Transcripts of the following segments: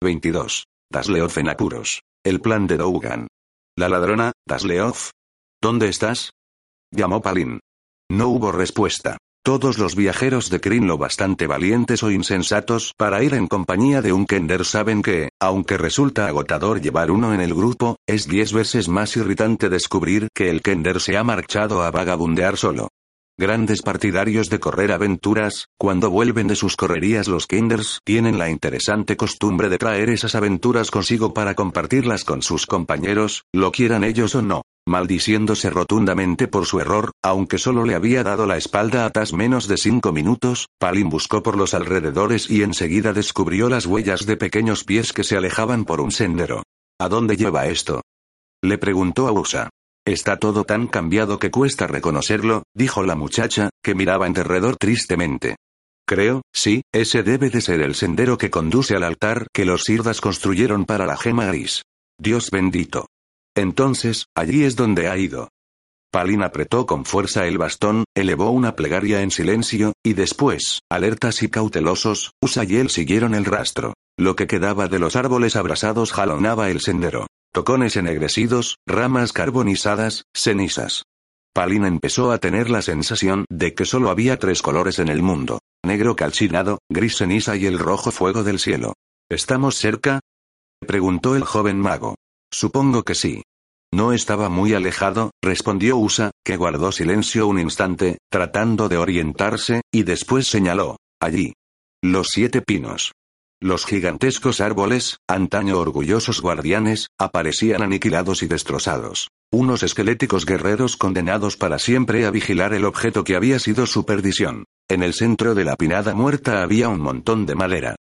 22. Dasleoth en apuros. El plan de Dougan. La ladrona, Dasleoth. ¿Dónde estás? Llamó Palin. No hubo respuesta. Todos los viajeros de Kryn lo bastante valientes o insensatos para ir en compañía de un Kender saben que, aunque resulta agotador llevar uno en el grupo, es diez veces más irritante descubrir que el Kender se ha marchado a vagabundear solo. Grandes partidarios de correr aventuras, cuando vuelven de sus correrías los Kinders tienen la interesante costumbre de traer esas aventuras consigo para compartirlas con sus compañeros, lo quieran ellos o no. Maldiciéndose rotundamente por su error, aunque solo le había dado la espalda a Tas menos de cinco minutos, Palin buscó por los alrededores y enseguida descubrió las huellas de pequeños pies que se alejaban por un sendero. ¿A dónde lleva esto? Le preguntó a Usa. Está todo tan cambiado que cuesta reconocerlo, dijo la muchacha, que miraba en derredor tristemente. Creo, sí, ese debe de ser el sendero que conduce al altar que los sirdas construyeron para la gema gris. Dios bendito. Entonces, allí es donde ha ido. Palin apretó con fuerza el bastón, elevó una plegaria en silencio, y después, alertas y cautelosos, Usa y él siguieron el rastro. Lo que quedaba de los árboles abrasados jalonaba el sendero. Tocones ennegrecidos, ramas carbonizadas, cenizas. Palin empezó a tener la sensación de que solo había tres colores en el mundo. Negro calcinado, gris ceniza y el rojo fuego del cielo. ¿Estamos cerca? preguntó el joven mago. Supongo que sí. No estaba muy alejado, respondió Usa, que guardó silencio un instante, tratando de orientarse, y después señaló. Allí. Los siete pinos. Los gigantescos árboles, antaño orgullosos guardianes, aparecían aniquilados y destrozados. Unos esqueléticos guerreros condenados para siempre a vigilar el objeto que había sido su perdición. En el centro de la pinada muerta había un montón de madera.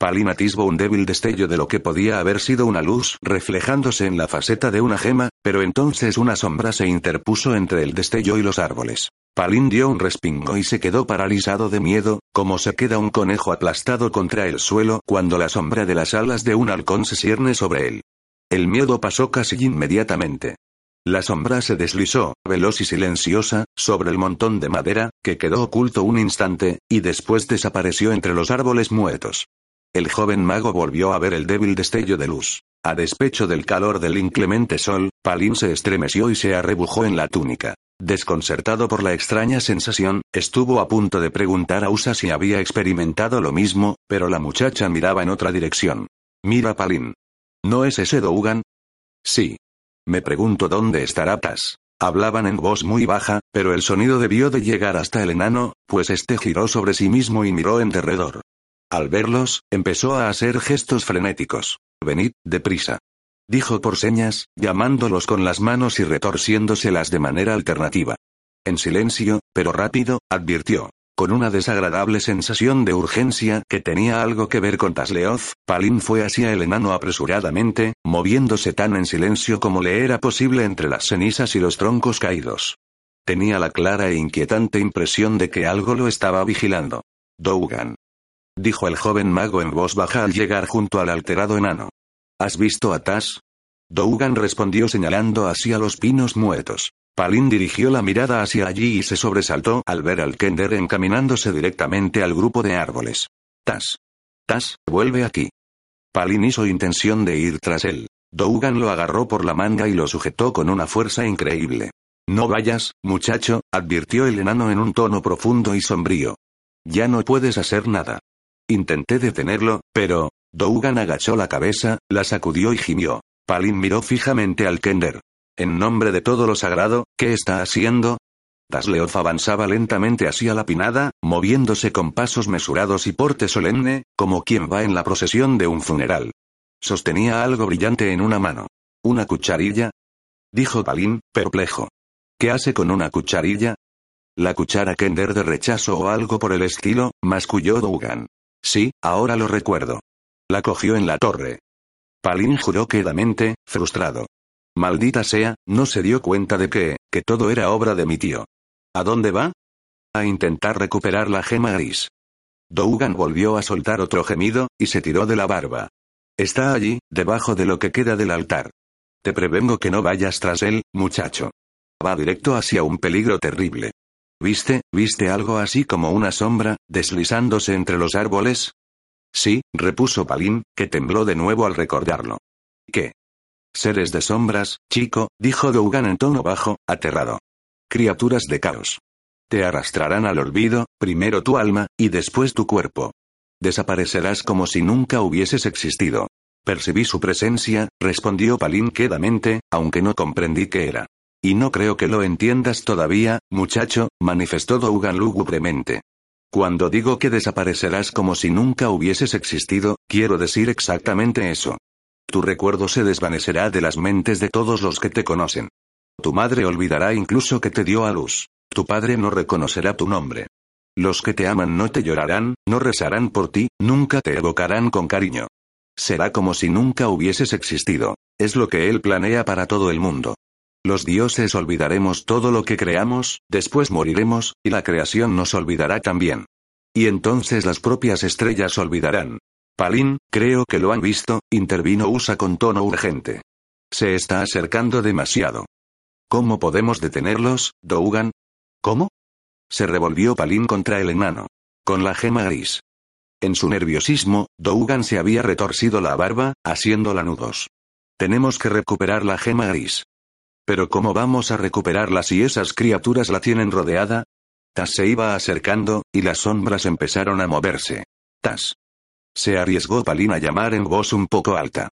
Palin atisbó un débil destello de lo que podía haber sido una luz reflejándose en la faceta de una gema, pero entonces una sombra se interpuso entre el destello y los árboles. Palin dio un respingo y se quedó paralizado de miedo, como se queda un conejo aplastado contra el suelo cuando la sombra de las alas de un halcón se cierne sobre él. El miedo pasó casi inmediatamente. La sombra se deslizó, veloz y silenciosa, sobre el montón de madera, que quedó oculto un instante, y después desapareció entre los árboles muertos. El joven mago volvió a ver el débil destello de luz. A despecho del calor del inclemente sol, Palin se estremeció y se arrebujó en la túnica. Desconcertado por la extraña sensación, estuvo a punto de preguntar a Usa si había experimentado lo mismo, pero la muchacha miraba en otra dirección. Mira Palin. ¿No es ese Dougan? Sí. Me pregunto dónde estará Tas. Hablaban en voz muy baja, pero el sonido debió de llegar hasta el enano, pues este giró sobre sí mismo y miró en derredor. Al verlos, empezó a hacer gestos frenéticos. Venid, deprisa dijo por señas, llamándolos con las manos y retorciéndoselas de manera alternativa. En silencio, pero rápido, advirtió. Con una desagradable sensación de urgencia que tenía algo que ver con Tasleoth, Palin fue hacia el enano apresuradamente, moviéndose tan en silencio como le era posible entre las cenizas y los troncos caídos. Tenía la clara e inquietante impresión de que algo lo estaba vigilando. Dougan. Dijo el joven mago en voz baja al llegar junto al alterado enano. ¿Has visto a Tas? Dougan respondió señalando hacia los pinos muertos. Palin dirigió la mirada hacia allí y se sobresaltó al ver al Kender encaminándose directamente al grupo de árboles. Tas. Tas, vuelve aquí. Palin hizo intención de ir tras él. Dougan lo agarró por la manga y lo sujetó con una fuerza increíble. No vayas, muchacho, advirtió el enano en un tono profundo y sombrío. Ya no puedes hacer nada. Intenté detenerlo, pero, Dougan agachó la cabeza, la sacudió y gimió. Palin miró fijamente al Kender. En nombre de todo lo sagrado, ¿qué está haciendo? Tasleoth avanzaba lentamente hacia la pinada, moviéndose con pasos mesurados y porte solemne, como quien va en la procesión de un funeral. Sostenía algo brillante en una mano. ¿Una cucharilla? Dijo Palin, perplejo. ¿Qué hace con una cucharilla? La cuchara Kender de rechazo o algo por el estilo, masculló Dougan. Sí, ahora lo recuerdo. La cogió en la torre. Palin juró quedamente, frustrado. Maldita sea, no se dio cuenta de que, que todo era obra de mi tío. ¿A dónde va? A intentar recuperar la gema gris. Dougan volvió a soltar otro gemido, y se tiró de la barba. Está allí, debajo de lo que queda del altar. Te prevengo que no vayas tras él, muchacho. Va directo hacia un peligro terrible. ¿Viste, viste algo así como una sombra, deslizándose entre los árboles? Sí, repuso Palin, que tembló de nuevo al recordarlo. ¿Qué? Seres de sombras, chico, dijo Dougan en tono bajo, aterrado. Criaturas de caos. Te arrastrarán al olvido, primero tu alma, y después tu cuerpo. Desaparecerás como si nunca hubieses existido. Percibí su presencia, respondió Palin quedamente, aunque no comprendí qué era. Y no creo que lo entiendas todavía, muchacho, manifestó Dougan lúgubremente. Cuando digo que desaparecerás como si nunca hubieses existido, quiero decir exactamente eso. Tu recuerdo se desvanecerá de las mentes de todos los que te conocen. Tu madre olvidará incluso que te dio a luz. Tu padre no reconocerá tu nombre. Los que te aman no te llorarán, no rezarán por ti, nunca te evocarán con cariño. Será como si nunca hubieses existido. Es lo que él planea para todo el mundo. Los dioses olvidaremos todo lo que creamos, después moriremos, y la creación nos olvidará también. Y entonces las propias estrellas olvidarán. Palin, creo que lo han visto, intervino Usa con tono urgente. Se está acercando demasiado. ¿Cómo podemos detenerlos, Dougan? ¿Cómo? Se revolvió Palin contra el enano. Con la gema gris. En su nerviosismo, Dougan se había retorcido la barba, haciéndola nudos. Tenemos que recuperar la gema gris. Pero ¿cómo vamos a recuperarla si esas criaturas la tienen rodeada? Tas se iba acercando, y las sombras empezaron a moverse. Tas. Se arriesgó Palin a llamar en voz un poco alta.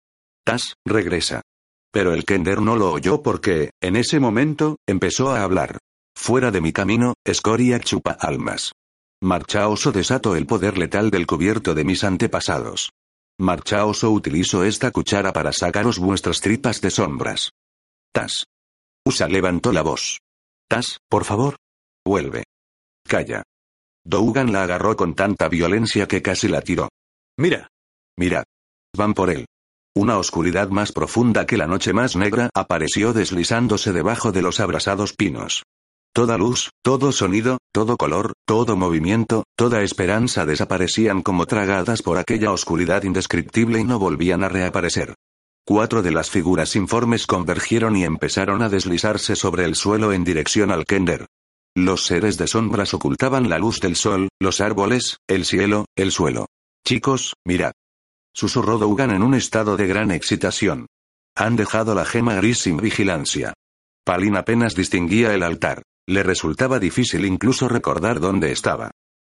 Tas, regresa. Pero el Kender no lo oyó porque, en ese momento, empezó a hablar. Fuera de mi camino, escoria chupa almas. Marchaoso desató el poder letal del cubierto de mis antepasados. Marchaoso utilizo esta cuchara para sacaros vuestras tripas de sombras. Tas. Usa levantó la voz. Tas, por favor. Vuelve. Calla. Dougan la agarró con tanta violencia que casi la tiró. Mira. Mirad. Van por él. Una oscuridad más profunda que la noche más negra apareció deslizándose debajo de los abrasados pinos. Toda luz, todo sonido, todo color, todo movimiento, toda esperanza desaparecían como tragadas por aquella oscuridad indescriptible y no volvían a reaparecer. Cuatro de las figuras informes convergieron y empezaron a deslizarse sobre el suelo en dirección al Kender. Los seres de sombras ocultaban la luz del sol, los árboles, el cielo, el suelo. Chicos, mirad. Susurró Dougan en un estado de gran excitación. Han dejado la gema gris sin vigilancia. Palin apenas distinguía el altar. Le resultaba difícil incluso recordar dónde estaba.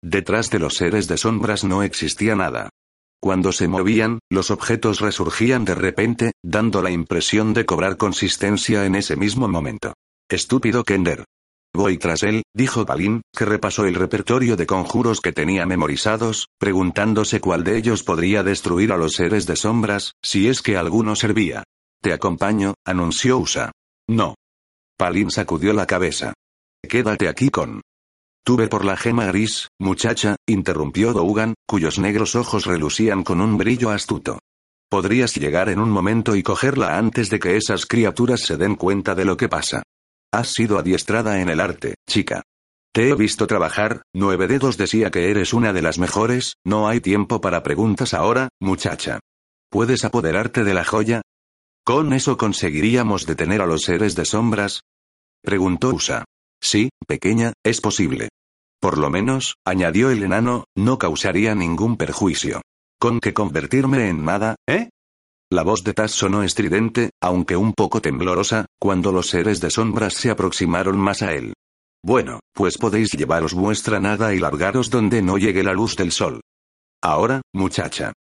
Detrás de los seres de sombras no existía nada. Cuando se movían, los objetos resurgían de repente, dando la impresión de cobrar consistencia en ese mismo momento. Estúpido Kender. Voy tras él, dijo Palin, que repasó el repertorio de conjuros que tenía memorizados, preguntándose cuál de ellos podría destruir a los seres de sombras, si es que alguno servía. Te acompaño, anunció Usa. No. Palin sacudió la cabeza. Quédate aquí con. Tuve por la gema gris, muchacha, interrumpió Dougan, cuyos negros ojos relucían con un brillo astuto. Podrías llegar en un momento y cogerla antes de que esas criaturas se den cuenta de lo que pasa. Has sido adiestrada en el arte, chica. Te he visto trabajar, Nueve Dedos decía que eres una de las mejores, no hay tiempo para preguntas ahora, muchacha. ¿Puedes apoderarte de la joya? ¿Con eso conseguiríamos detener a los seres de sombras? Preguntó Usa. Sí, pequeña, es posible. Por lo menos, añadió el enano, no causaría ningún perjuicio. ¿Con qué convertirme en nada, eh? La voz de Taz sonó estridente, aunque un poco temblorosa, cuando los seres de sombras se aproximaron más a él. Bueno, pues podéis llevaros vuestra nada y largaros donde no llegue la luz del sol. Ahora, muchacha.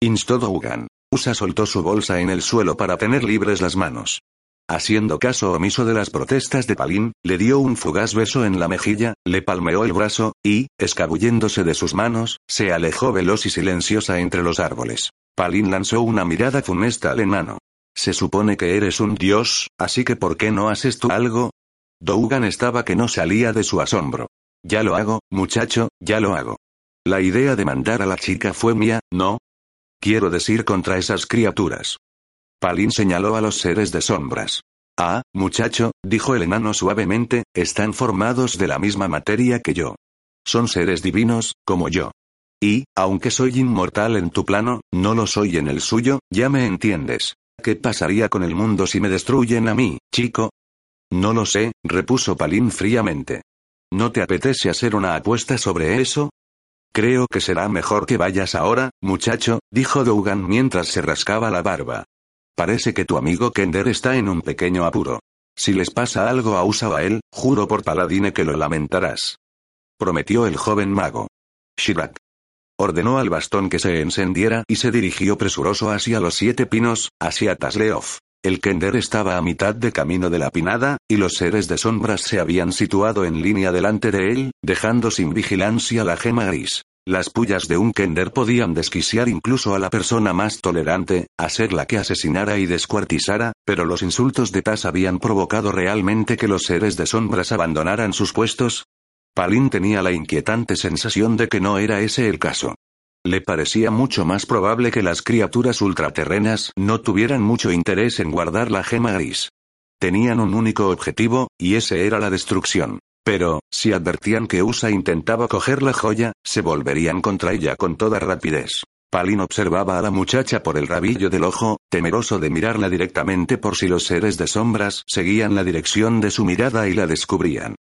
Instó Dougan. Usa soltó su bolsa en el suelo para tener libres las manos. Haciendo caso omiso de las protestas de Palín, le dio un fugaz beso en la mejilla, le palmeó el brazo, y, escabulléndose de sus manos, se alejó veloz y silenciosa entre los árboles. Palín lanzó una mirada funesta al enano. Se supone que eres un dios, así que ¿por qué no haces tú algo? Dougan estaba que no salía de su asombro. Ya lo hago, muchacho, ya lo hago. La idea de mandar a la chica fue mía, ¿no? Quiero decir contra esas criaturas. Palin señaló a los seres de sombras. Ah, muchacho, dijo el enano suavemente, están formados de la misma materia que yo. Son seres divinos, como yo. Y, aunque soy inmortal en tu plano, no lo soy en el suyo, ya me entiendes. ¿Qué pasaría con el mundo si me destruyen a mí, chico? No lo sé, repuso Palin fríamente. ¿No te apetece hacer una apuesta sobre eso? Creo que será mejor que vayas ahora, muchacho, dijo Dougan mientras se rascaba la barba. Parece que tu amigo Kender está en un pequeño apuro. Si les pasa algo a Usa o a él, juro por Paladine que lo lamentarás. Prometió el joven mago. Shirak. Ordenó al bastón que se encendiera y se dirigió presuroso hacia los siete pinos, hacia Tasleof. El Kender estaba a mitad de camino de la pinada, y los seres de sombras se habían situado en línea delante de él, dejando sin vigilancia la gema gris. Las pullas de un Kender podían desquiciar incluso a la persona más tolerante, a ser la que asesinara y descuartizara, pero los insultos de Taz habían provocado realmente que los seres de sombras abandonaran sus puestos. Palin tenía la inquietante sensación de que no era ese el caso. Le parecía mucho más probable que las criaturas ultraterrenas no tuvieran mucho interés en guardar la gema gris. Tenían un único objetivo, y ese era la destrucción. Pero, si advertían que Usa intentaba coger la joya, se volverían contra ella con toda rapidez. Palin observaba a la muchacha por el rabillo del ojo, temeroso de mirarla directamente por si los seres de sombras seguían la dirección de su mirada y la descubrían.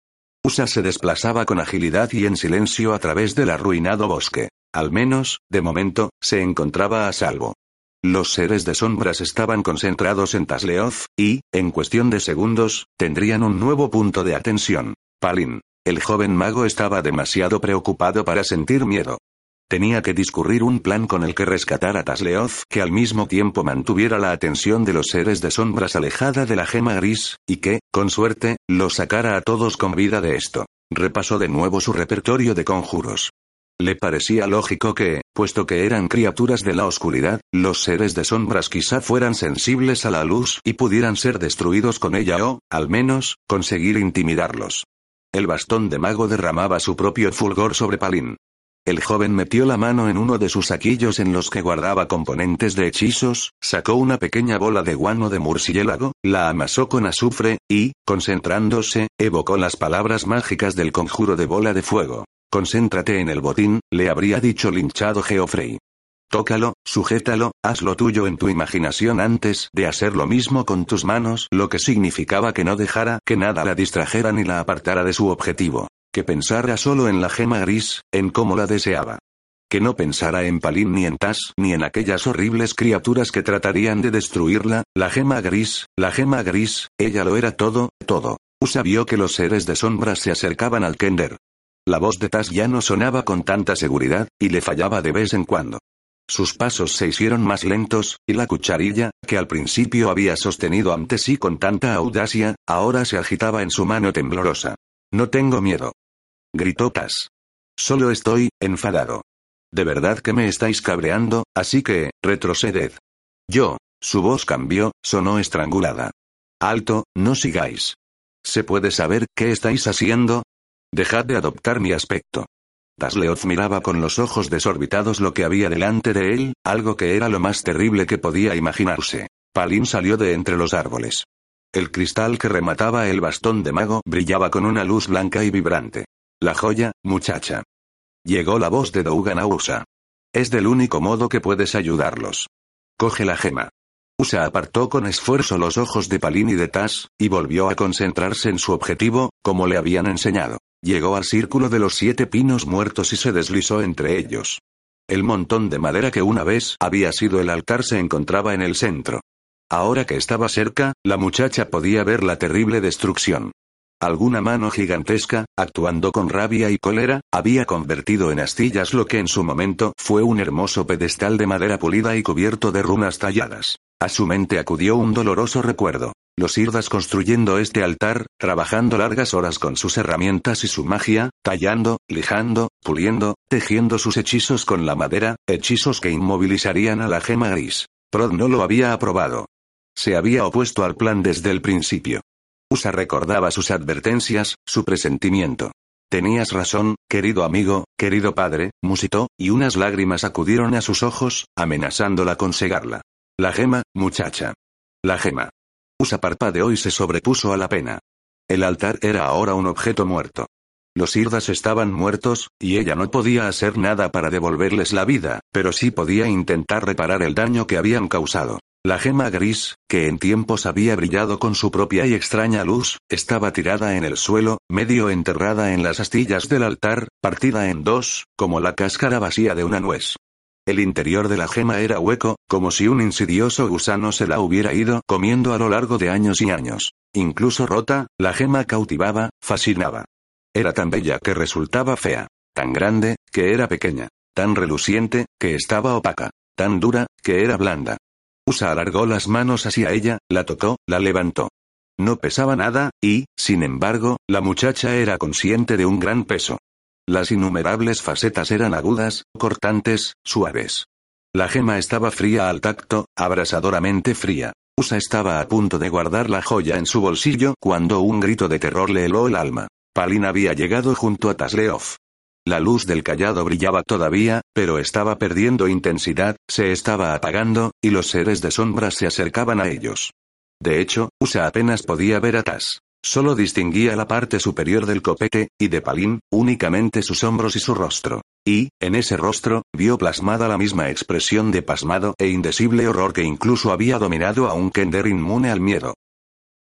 Usa se desplazaba con agilidad y en silencio a través del arruinado bosque. Al menos, de momento, se encontraba a salvo. Los seres de sombras estaban concentrados en Tasleoth, y, en cuestión de segundos, tendrían un nuevo punto de atención. Palin. El joven mago estaba demasiado preocupado para sentir miedo. Tenía que discurrir un plan con el que rescatar a Tasleoth que al mismo tiempo mantuviera la atención de los seres de sombras alejada de la gema gris, y que, con suerte, los sacara a todos con vida de esto. Repasó de nuevo su repertorio de conjuros. Le parecía lógico que, puesto que eran criaturas de la oscuridad, los seres de sombras quizá fueran sensibles a la luz y pudieran ser destruidos con ella o, al menos, conseguir intimidarlos. El bastón de mago derramaba su propio fulgor sobre Palin. El joven metió la mano en uno de sus saquillos en los que guardaba componentes de hechizos, sacó una pequeña bola de guano de murciélago, la amasó con azufre, y, concentrándose, evocó las palabras mágicas del conjuro de bola de fuego. Concéntrate en el botín, le habría dicho linchado Geoffrey. Tócalo, sujétalo, haz lo tuyo en tu imaginación antes de hacer lo mismo con tus manos, lo que significaba que no dejara que nada la distrajera ni la apartara de su objetivo. Que pensara solo en la gema gris, en cómo la deseaba. Que no pensara en Palín ni en Tas, ni en aquellas horribles criaturas que tratarían de destruirla, la gema gris, la gema gris, ella lo era todo, todo. Usa vio que los seres de sombras se acercaban al Kender. La voz de Tas ya no sonaba con tanta seguridad, y le fallaba de vez en cuando. Sus pasos se hicieron más lentos, y la cucharilla, que al principio había sostenido ante sí con tanta audacia, ahora se agitaba en su mano temblorosa. No tengo miedo. Gritó Tas. Solo estoy, enfadado. De verdad que me estáis cabreando, así que, retroceded. Yo. Su voz cambió, sonó estrangulada. Alto, no sigáis. ¿Se puede saber qué estáis haciendo? Dejad de adoptar mi aspecto. Tasleoth miraba con los ojos desorbitados lo que había delante de él, algo que era lo más terrible que podía imaginarse. Palin salió de entre los árboles. El cristal que remataba el bastón de mago brillaba con una luz blanca y vibrante. La joya, muchacha. Llegó la voz de Dougan a Usa. Es del único modo que puedes ayudarlos. Coge la gema. Usa apartó con esfuerzo los ojos de Palin y de Tas, y volvió a concentrarse en su objetivo, como le habían enseñado. Llegó al círculo de los siete pinos muertos y se deslizó entre ellos. El montón de madera que una vez había sido el altar se encontraba en el centro. Ahora que estaba cerca, la muchacha podía ver la terrible destrucción. Alguna mano gigantesca, actuando con rabia y cólera, había convertido en astillas lo que en su momento fue un hermoso pedestal de madera pulida y cubierto de runas talladas. A su mente acudió un doloroso recuerdo. Los Irdas construyendo este altar, trabajando largas horas con sus herramientas y su magia, tallando, lijando, puliendo, tejiendo sus hechizos con la madera, hechizos que inmovilizarían a la gema gris. Prod no lo había aprobado. Se había opuesto al plan desde el principio. Usa recordaba sus advertencias, su presentimiento. Tenías razón, querido amigo, querido padre, musitó, y unas lágrimas acudieron a sus ojos, amenazándola con cegarla. La gema, muchacha. La gema. Usa parpadeó y se sobrepuso a la pena. El altar era ahora un objeto muerto. Los Irdas estaban muertos, y ella no podía hacer nada para devolverles la vida, pero sí podía intentar reparar el daño que habían causado. La gema gris, que en tiempos había brillado con su propia y extraña luz, estaba tirada en el suelo, medio enterrada en las astillas del altar, partida en dos, como la cáscara vacía de una nuez. El interior de la gema era hueco, como si un insidioso gusano se la hubiera ido comiendo a lo largo de años y años. Incluso rota, la gema cautivaba, fascinaba. Era tan bella que resultaba fea, tan grande, que era pequeña, tan reluciente, que estaba opaca, tan dura, que era blanda. Usa alargó las manos hacia ella, la tocó, la levantó. No pesaba nada, y, sin embargo, la muchacha era consciente de un gran peso. Las innumerables facetas eran agudas, cortantes, suaves. La gema estaba fría al tacto, abrasadoramente fría. Usa estaba a punto de guardar la joya en su bolsillo cuando un grito de terror le heló el alma. Palin había llegado junto a Tasleov. La luz del callado brillaba todavía, pero estaba perdiendo intensidad, se estaba apagando, y los seres de sombras se acercaban a ellos. De hecho, Usa apenas podía ver a Tas. Solo distinguía la parte superior del copete, y de Palín, únicamente sus hombros y su rostro. Y, en ese rostro, vio plasmada la misma expresión de pasmado e indecible horror que incluso había dominado a un Kender inmune al miedo.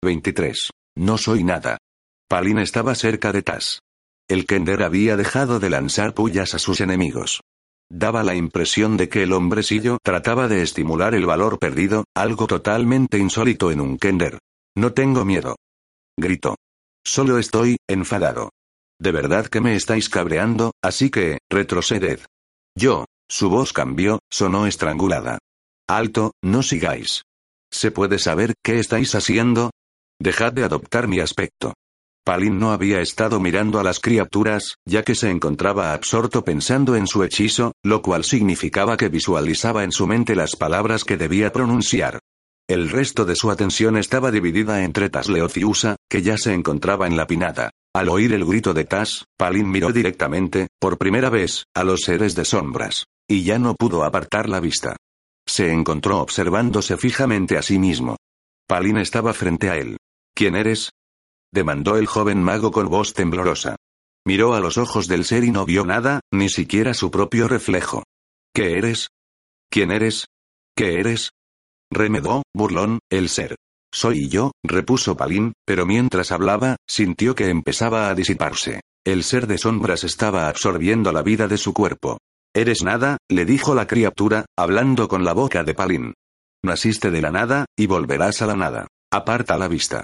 23. No soy nada. Palin estaba cerca de Tas. El Kender había dejado de lanzar pullas a sus enemigos. Daba la impresión de que el hombrecillo trataba de estimular el valor perdido, algo totalmente insólito en un Kender. No tengo miedo. Gritó. Solo estoy, enfadado. De verdad que me estáis cabreando, así que, retroceded. Yo. Su voz cambió, sonó estrangulada. Alto, no sigáis. ¿Se puede saber qué estáis haciendo? Dejad de adoptar mi aspecto. Palin no había estado mirando a las criaturas, ya que se encontraba absorto pensando en su hechizo, lo cual significaba que visualizaba en su mente las palabras que debía pronunciar. El resto de su atención estaba dividida entre Tasleoth y que ya se encontraba en la pinada. Al oír el grito de Tas, Palin miró directamente, por primera vez, a los seres de sombras. Y ya no pudo apartar la vista. Se encontró observándose fijamente a sí mismo. Palin estaba frente a él. ¿Quién eres? demandó el joven mago con voz temblorosa. Miró a los ojos del ser y no vio nada, ni siquiera su propio reflejo. ¿Qué eres? ¿Quién eres? ¿Qué eres? Remedó, burlón, el ser. Soy yo, repuso Palín, pero mientras hablaba, sintió que empezaba a disiparse. El ser de sombras estaba absorbiendo la vida de su cuerpo. Eres nada, le dijo la criatura, hablando con la boca de Palín. Naciste de la nada, y volverás a la nada. Aparta la vista.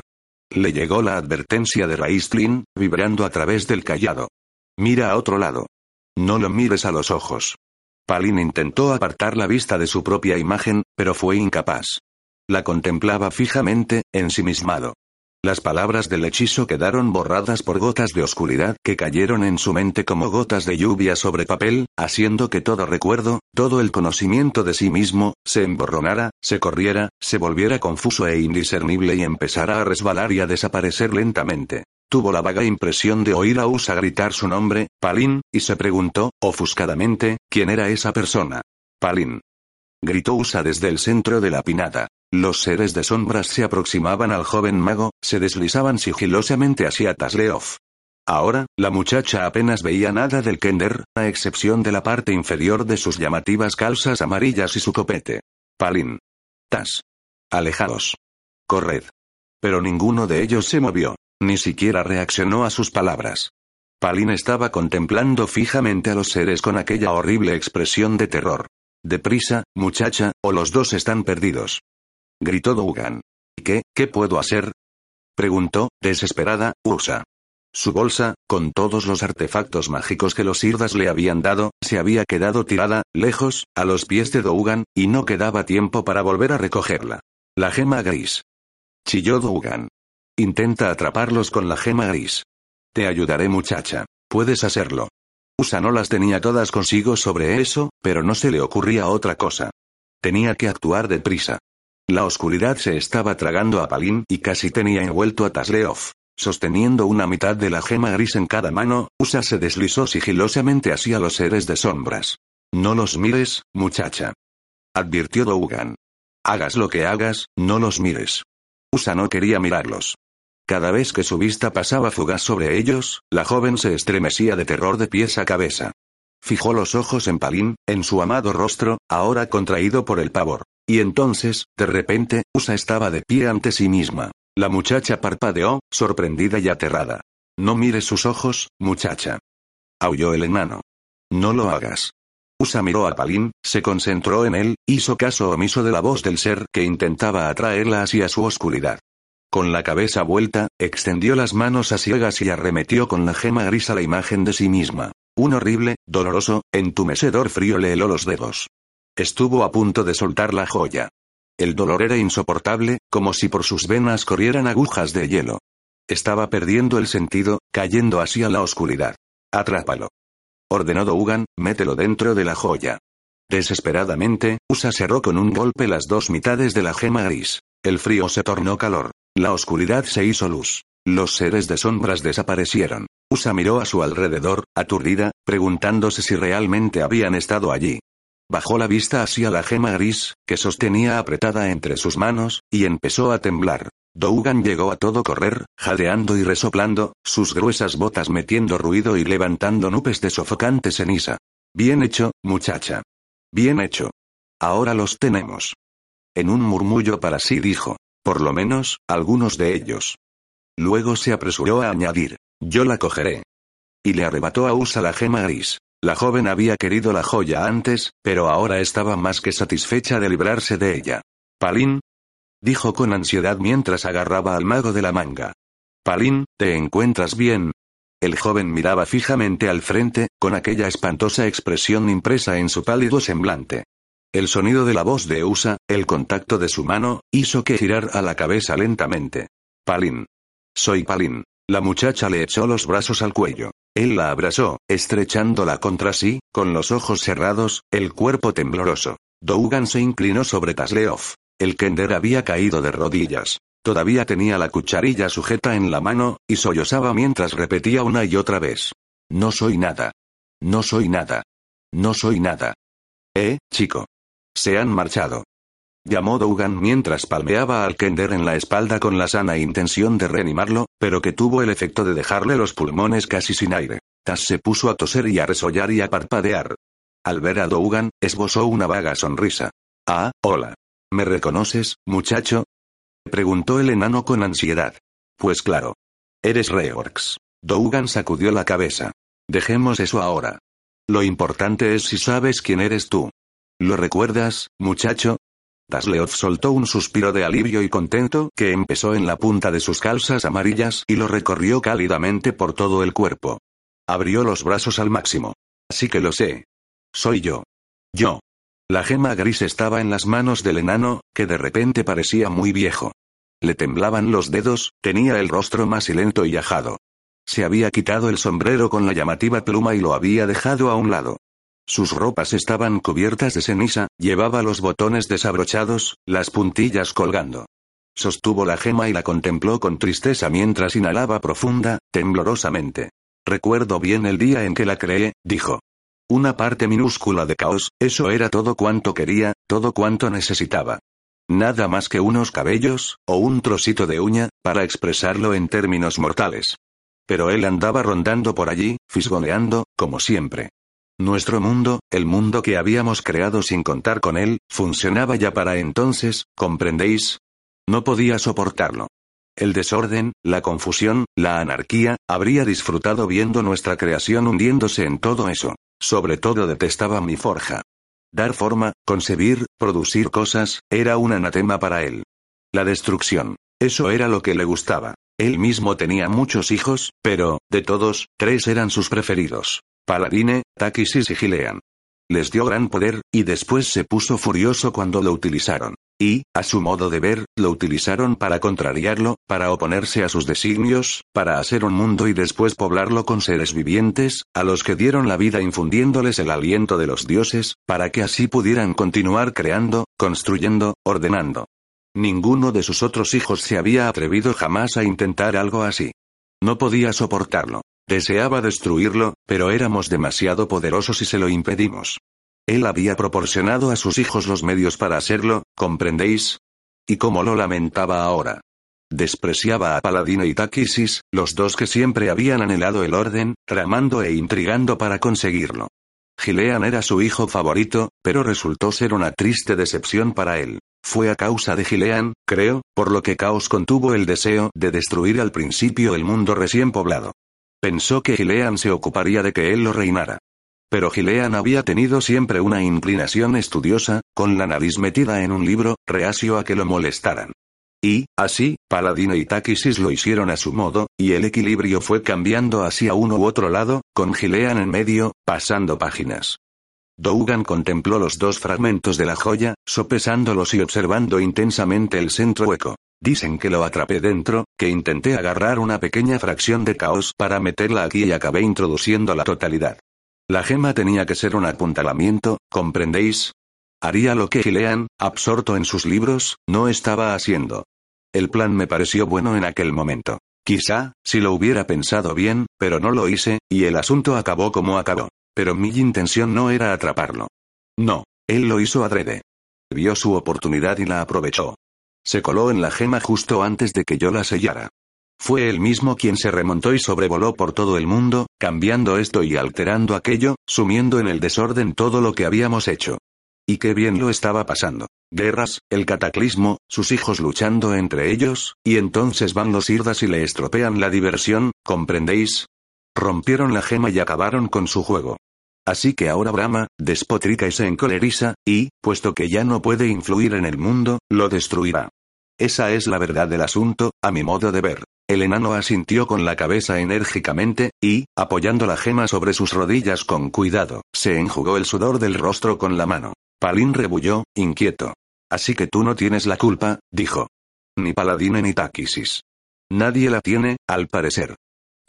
Le llegó la advertencia de Raistlin, vibrando a través del callado. Mira a otro lado. No lo mires a los ojos. Palin intentó apartar la vista de su propia imagen, pero fue incapaz. La contemplaba fijamente, ensimismado. Las palabras del hechizo quedaron borradas por gotas de oscuridad que cayeron en su mente como gotas de lluvia sobre papel, haciendo que todo recuerdo, todo el conocimiento de sí mismo, se emborronara, se corriera, se volviera confuso e indiscernible y empezara a resbalar y a desaparecer lentamente. Tuvo la vaga impresión de oír a Usa gritar su nombre, Palin, y se preguntó, ofuscadamente, quién era esa persona. Palin. Gritó Usa desde el centro de la pinada. Los seres de sombras se aproximaban al joven mago, se deslizaban sigilosamente hacia Tasleov. Ahora, la muchacha apenas veía nada del Kender, a excepción de la parte inferior de sus llamativas calzas amarillas y su copete. Palin. Tas. Alejaos. Corred. Pero ninguno de ellos se movió, ni siquiera reaccionó a sus palabras. Palin estaba contemplando fijamente a los seres con aquella horrible expresión de terror. Deprisa, muchacha, o los dos están perdidos gritó Dougan. ¿Qué, qué puedo hacer? preguntó, desesperada, Ursa. Su bolsa, con todos los artefactos mágicos que los Irdas le habían dado, se había quedado tirada, lejos, a los pies de Dougan, y no quedaba tiempo para volver a recogerla. La gema gris. Chilló Dougan. Intenta atraparlos con la gema gris. Te ayudaré muchacha. Puedes hacerlo. Usa no las tenía todas consigo sobre eso, pero no se le ocurría otra cosa. Tenía que actuar deprisa. La oscuridad se estaba tragando a Palin y casi tenía envuelto a Tasleov. Sosteniendo una mitad de la gema gris en cada mano, Usa se deslizó sigilosamente hacia los seres de sombras. No los mires, muchacha. Advirtió Dougan. Hagas lo que hagas, no los mires. Usa no quería mirarlos. Cada vez que su vista pasaba fugaz sobre ellos, la joven se estremecía de terror de pies a cabeza. Fijó los ojos en Palin, en su amado rostro, ahora contraído por el pavor. Y entonces, de repente, Usa estaba de pie ante sí misma. La muchacha parpadeó, sorprendida y aterrada. No mires sus ojos, muchacha. Aulló el enano. No lo hagas. Usa miró a Palin, se concentró en él, hizo caso omiso de la voz del ser que intentaba atraerla hacia su oscuridad. Con la cabeza vuelta, extendió las manos a ciegas y arremetió con la gema gris a la imagen de sí misma. Un horrible, doloroso, entumecedor frío le heló los dedos. Estuvo a punto de soltar la joya. El dolor era insoportable, como si por sus venas corrieran agujas de hielo. Estaba perdiendo el sentido, cayendo así a la oscuridad. Atrápalo. Ordenó Dougan, mételo dentro de la joya. Desesperadamente, Usa cerró con un golpe las dos mitades de la gema gris. El frío se tornó calor. La oscuridad se hizo luz. Los seres de sombras desaparecieron. Usa miró a su alrededor, aturdida, preguntándose si realmente habían estado allí. Bajó la vista hacia la gema gris, que sostenía apretada entre sus manos, y empezó a temblar. Dougan llegó a todo correr, jadeando y resoplando, sus gruesas botas metiendo ruido y levantando nubes de sofocante ceniza. Bien hecho, muchacha. Bien hecho. Ahora los tenemos. En un murmullo para sí dijo. Por lo menos, algunos de ellos. Luego se apresuró a añadir. Yo la cogeré. Y le arrebató a Usa la gema gris. La joven había querido la joya antes, pero ahora estaba más que satisfecha de librarse de ella. Palín, dijo con ansiedad mientras agarraba al mago de la manga. Palín, ¿te encuentras bien? El joven miraba fijamente al frente, con aquella espantosa expresión impresa en su pálido semblante. El sonido de la voz de Usa, el contacto de su mano, hizo que girara la cabeza lentamente. Palín. Soy Palín. La muchacha le echó los brazos al cuello. Él la abrazó, estrechándola contra sí, con los ojos cerrados, el cuerpo tembloroso. Dougan se inclinó sobre Tasleov. El Kender había caído de rodillas. Todavía tenía la cucharilla sujeta en la mano, y sollozaba mientras repetía una y otra vez. No soy nada. No soy nada. No soy nada. Eh, chico. Se han marchado. Llamó Dougan mientras palmeaba al Kender en la espalda con la sana intención de reanimarlo, pero que tuvo el efecto de dejarle los pulmones casi sin aire. Tas se puso a toser y a resollar y a parpadear. Al ver a Dougan, esbozó una vaga sonrisa. Ah, hola. ¿Me reconoces, muchacho? Preguntó el enano con ansiedad. Pues claro. Eres Reorx. Dougan sacudió la cabeza. Dejemos eso ahora. Lo importante es si sabes quién eres tú. ¿Lo recuerdas, muchacho? Tasleov soltó un suspiro de alivio y contento que empezó en la punta de sus calzas amarillas y lo recorrió cálidamente por todo el cuerpo. Abrió los brazos al máximo. Así que lo sé. Soy yo. Yo. La gema gris estaba en las manos del enano, que de repente parecía muy viejo. Le temblaban los dedos, tenía el rostro más lento y ajado. Se había quitado el sombrero con la llamativa pluma y lo había dejado a un lado. Sus ropas estaban cubiertas de ceniza, llevaba los botones desabrochados, las puntillas colgando. Sostuvo la gema y la contempló con tristeza mientras inhalaba profunda, temblorosamente. Recuerdo bien el día en que la creé, dijo. Una parte minúscula de caos, eso era todo cuanto quería, todo cuanto necesitaba. Nada más que unos cabellos, o un trocito de uña, para expresarlo en términos mortales. Pero él andaba rondando por allí, fisgoneando, como siempre. Nuestro mundo, el mundo que habíamos creado sin contar con él, funcionaba ya para entonces, ¿comprendéis? No podía soportarlo. El desorden, la confusión, la anarquía, habría disfrutado viendo nuestra creación hundiéndose en todo eso. Sobre todo detestaba mi forja. Dar forma, concebir, producir cosas, era un anatema para él. La destrucción. Eso era lo que le gustaba. Él mismo tenía muchos hijos, pero, de todos, tres eran sus preferidos. Paladine, Takis y Gilean. Les dio gran poder, y después se puso furioso cuando lo utilizaron. Y, a su modo de ver, lo utilizaron para contrariarlo, para oponerse a sus designios, para hacer un mundo y después poblarlo con seres vivientes, a los que dieron la vida infundiéndoles el aliento de los dioses, para que así pudieran continuar creando, construyendo, ordenando. Ninguno de sus otros hijos se había atrevido jamás a intentar algo así. No podía soportarlo. Deseaba destruirlo, pero éramos demasiado poderosos y se lo impedimos. Él había proporcionado a sus hijos los medios para hacerlo, ¿comprendéis? Y cómo lo lamentaba ahora. Despreciaba a Paladino y Takisis, los dos que siempre habían anhelado el orden, tramando e intrigando para conseguirlo. Gilean era su hijo favorito, pero resultó ser una triste decepción para él. Fue a causa de Gilean, creo, por lo que Caos contuvo el deseo de destruir al principio el mundo recién poblado. Pensó que Gilean se ocuparía de que él lo reinara. Pero Gilean había tenido siempre una inclinación estudiosa, con la nariz metida en un libro, reacio a que lo molestaran. Y, así, Paladino y Takisis lo hicieron a su modo, y el equilibrio fue cambiando hacia uno u otro lado, con Gilean en medio, pasando páginas. Dougan contempló los dos fragmentos de la joya, sopesándolos y observando intensamente el centro hueco. Dicen que lo atrapé dentro, que intenté agarrar una pequeña fracción de caos para meterla aquí y acabé introduciendo la totalidad. La gema tenía que ser un apuntalamiento, ¿comprendéis? Haría lo que Gilean, absorto en sus libros, no estaba haciendo. El plan me pareció bueno en aquel momento. Quizá, si lo hubiera pensado bien, pero no lo hice, y el asunto acabó como acabó. Pero mi intención no era atraparlo. No, él lo hizo adrede. Vio su oportunidad y la aprovechó. Se coló en la gema justo antes de que yo la sellara. Fue él mismo quien se remontó y sobrevoló por todo el mundo, cambiando esto y alterando aquello, sumiendo en el desorden todo lo que habíamos hecho. Y qué bien lo estaba pasando. Guerras, el cataclismo, sus hijos luchando entre ellos, y entonces van los irdas y le estropean la diversión, ¿comprendéis? Rompieron la gema y acabaron con su juego. Así que ahora Brahma, despotrica y se encoleriza, y, puesto que ya no puede influir en el mundo, lo destruirá. Esa es la verdad del asunto, a mi modo de ver. El enano asintió con la cabeza enérgicamente, y, apoyando la gema sobre sus rodillas con cuidado, se enjugó el sudor del rostro con la mano. Palín rebulló, inquieto. Así que tú no tienes la culpa, dijo. Ni Paladine ni Taquisis. Nadie la tiene, al parecer.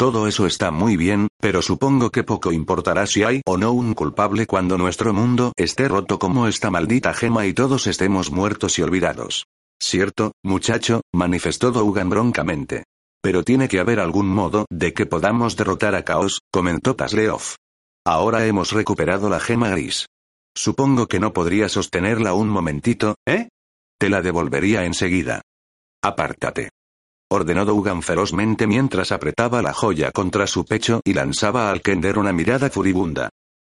Todo eso está muy bien, pero supongo que poco importará si hay o no un culpable cuando nuestro mundo esté roto como esta maldita gema y todos estemos muertos y olvidados. Cierto, muchacho, manifestó Dougan broncamente. Pero tiene que haber algún modo de que podamos derrotar a Caos, comentó Tasleov. Ahora hemos recuperado la gema gris. Supongo que no podría sostenerla un momentito, ¿eh? Te la devolvería enseguida. Apártate. Ordenó Dougan ferozmente mientras apretaba la joya contra su pecho y lanzaba al Kender una mirada furibunda.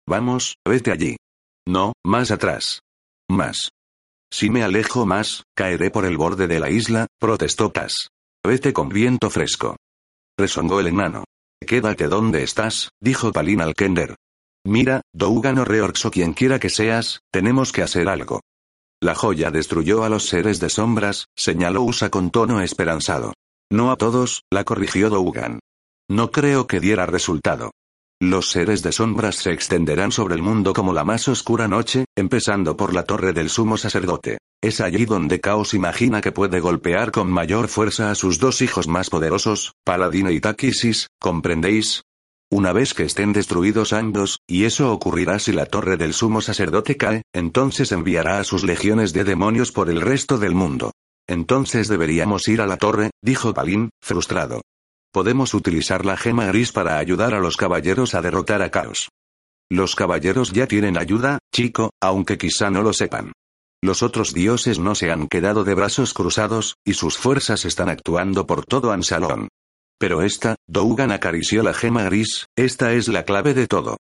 Vamos, vete allí. No, más atrás. Más. Si me alejo más, caeré por el borde de la isla, protestó Tas. Vete con viento fresco. Resongó el enano. Quédate donde estás, dijo Palin al Kender. Mira, Dougan o Reorx o quien quiera que seas, tenemos que hacer algo. La joya destruyó a los seres de sombras, señaló Usa con tono esperanzado. No a todos, la corrigió Dougan. No creo que diera resultado. Los seres de sombras se extenderán sobre el mundo como la más oscura noche, empezando por la torre del sumo sacerdote. Es allí donde Caos imagina que puede golpear con mayor fuerza a sus dos hijos más poderosos, Paladino y Takisis, ¿comprendéis? Una vez que estén destruidos ambos, y eso ocurrirá si la torre del sumo sacerdote cae, entonces enviará a sus legiones de demonios por el resto del mundo. Entonces deberíamos ir a la torre, dijo Palin, frustrado. Podemos utilizar la gema gris para ayudar a los caballeros a derrotar a Caos. Los caballeros ya tienen ayuda, chico, aunque quizá no lo sepan. Los otros dioses no se han quedado de brazos cruzados, y sus fuerzas están actuando por todo Ansalón. Pero esta, Dougan acarició la gema gris, esta es la clave de todo.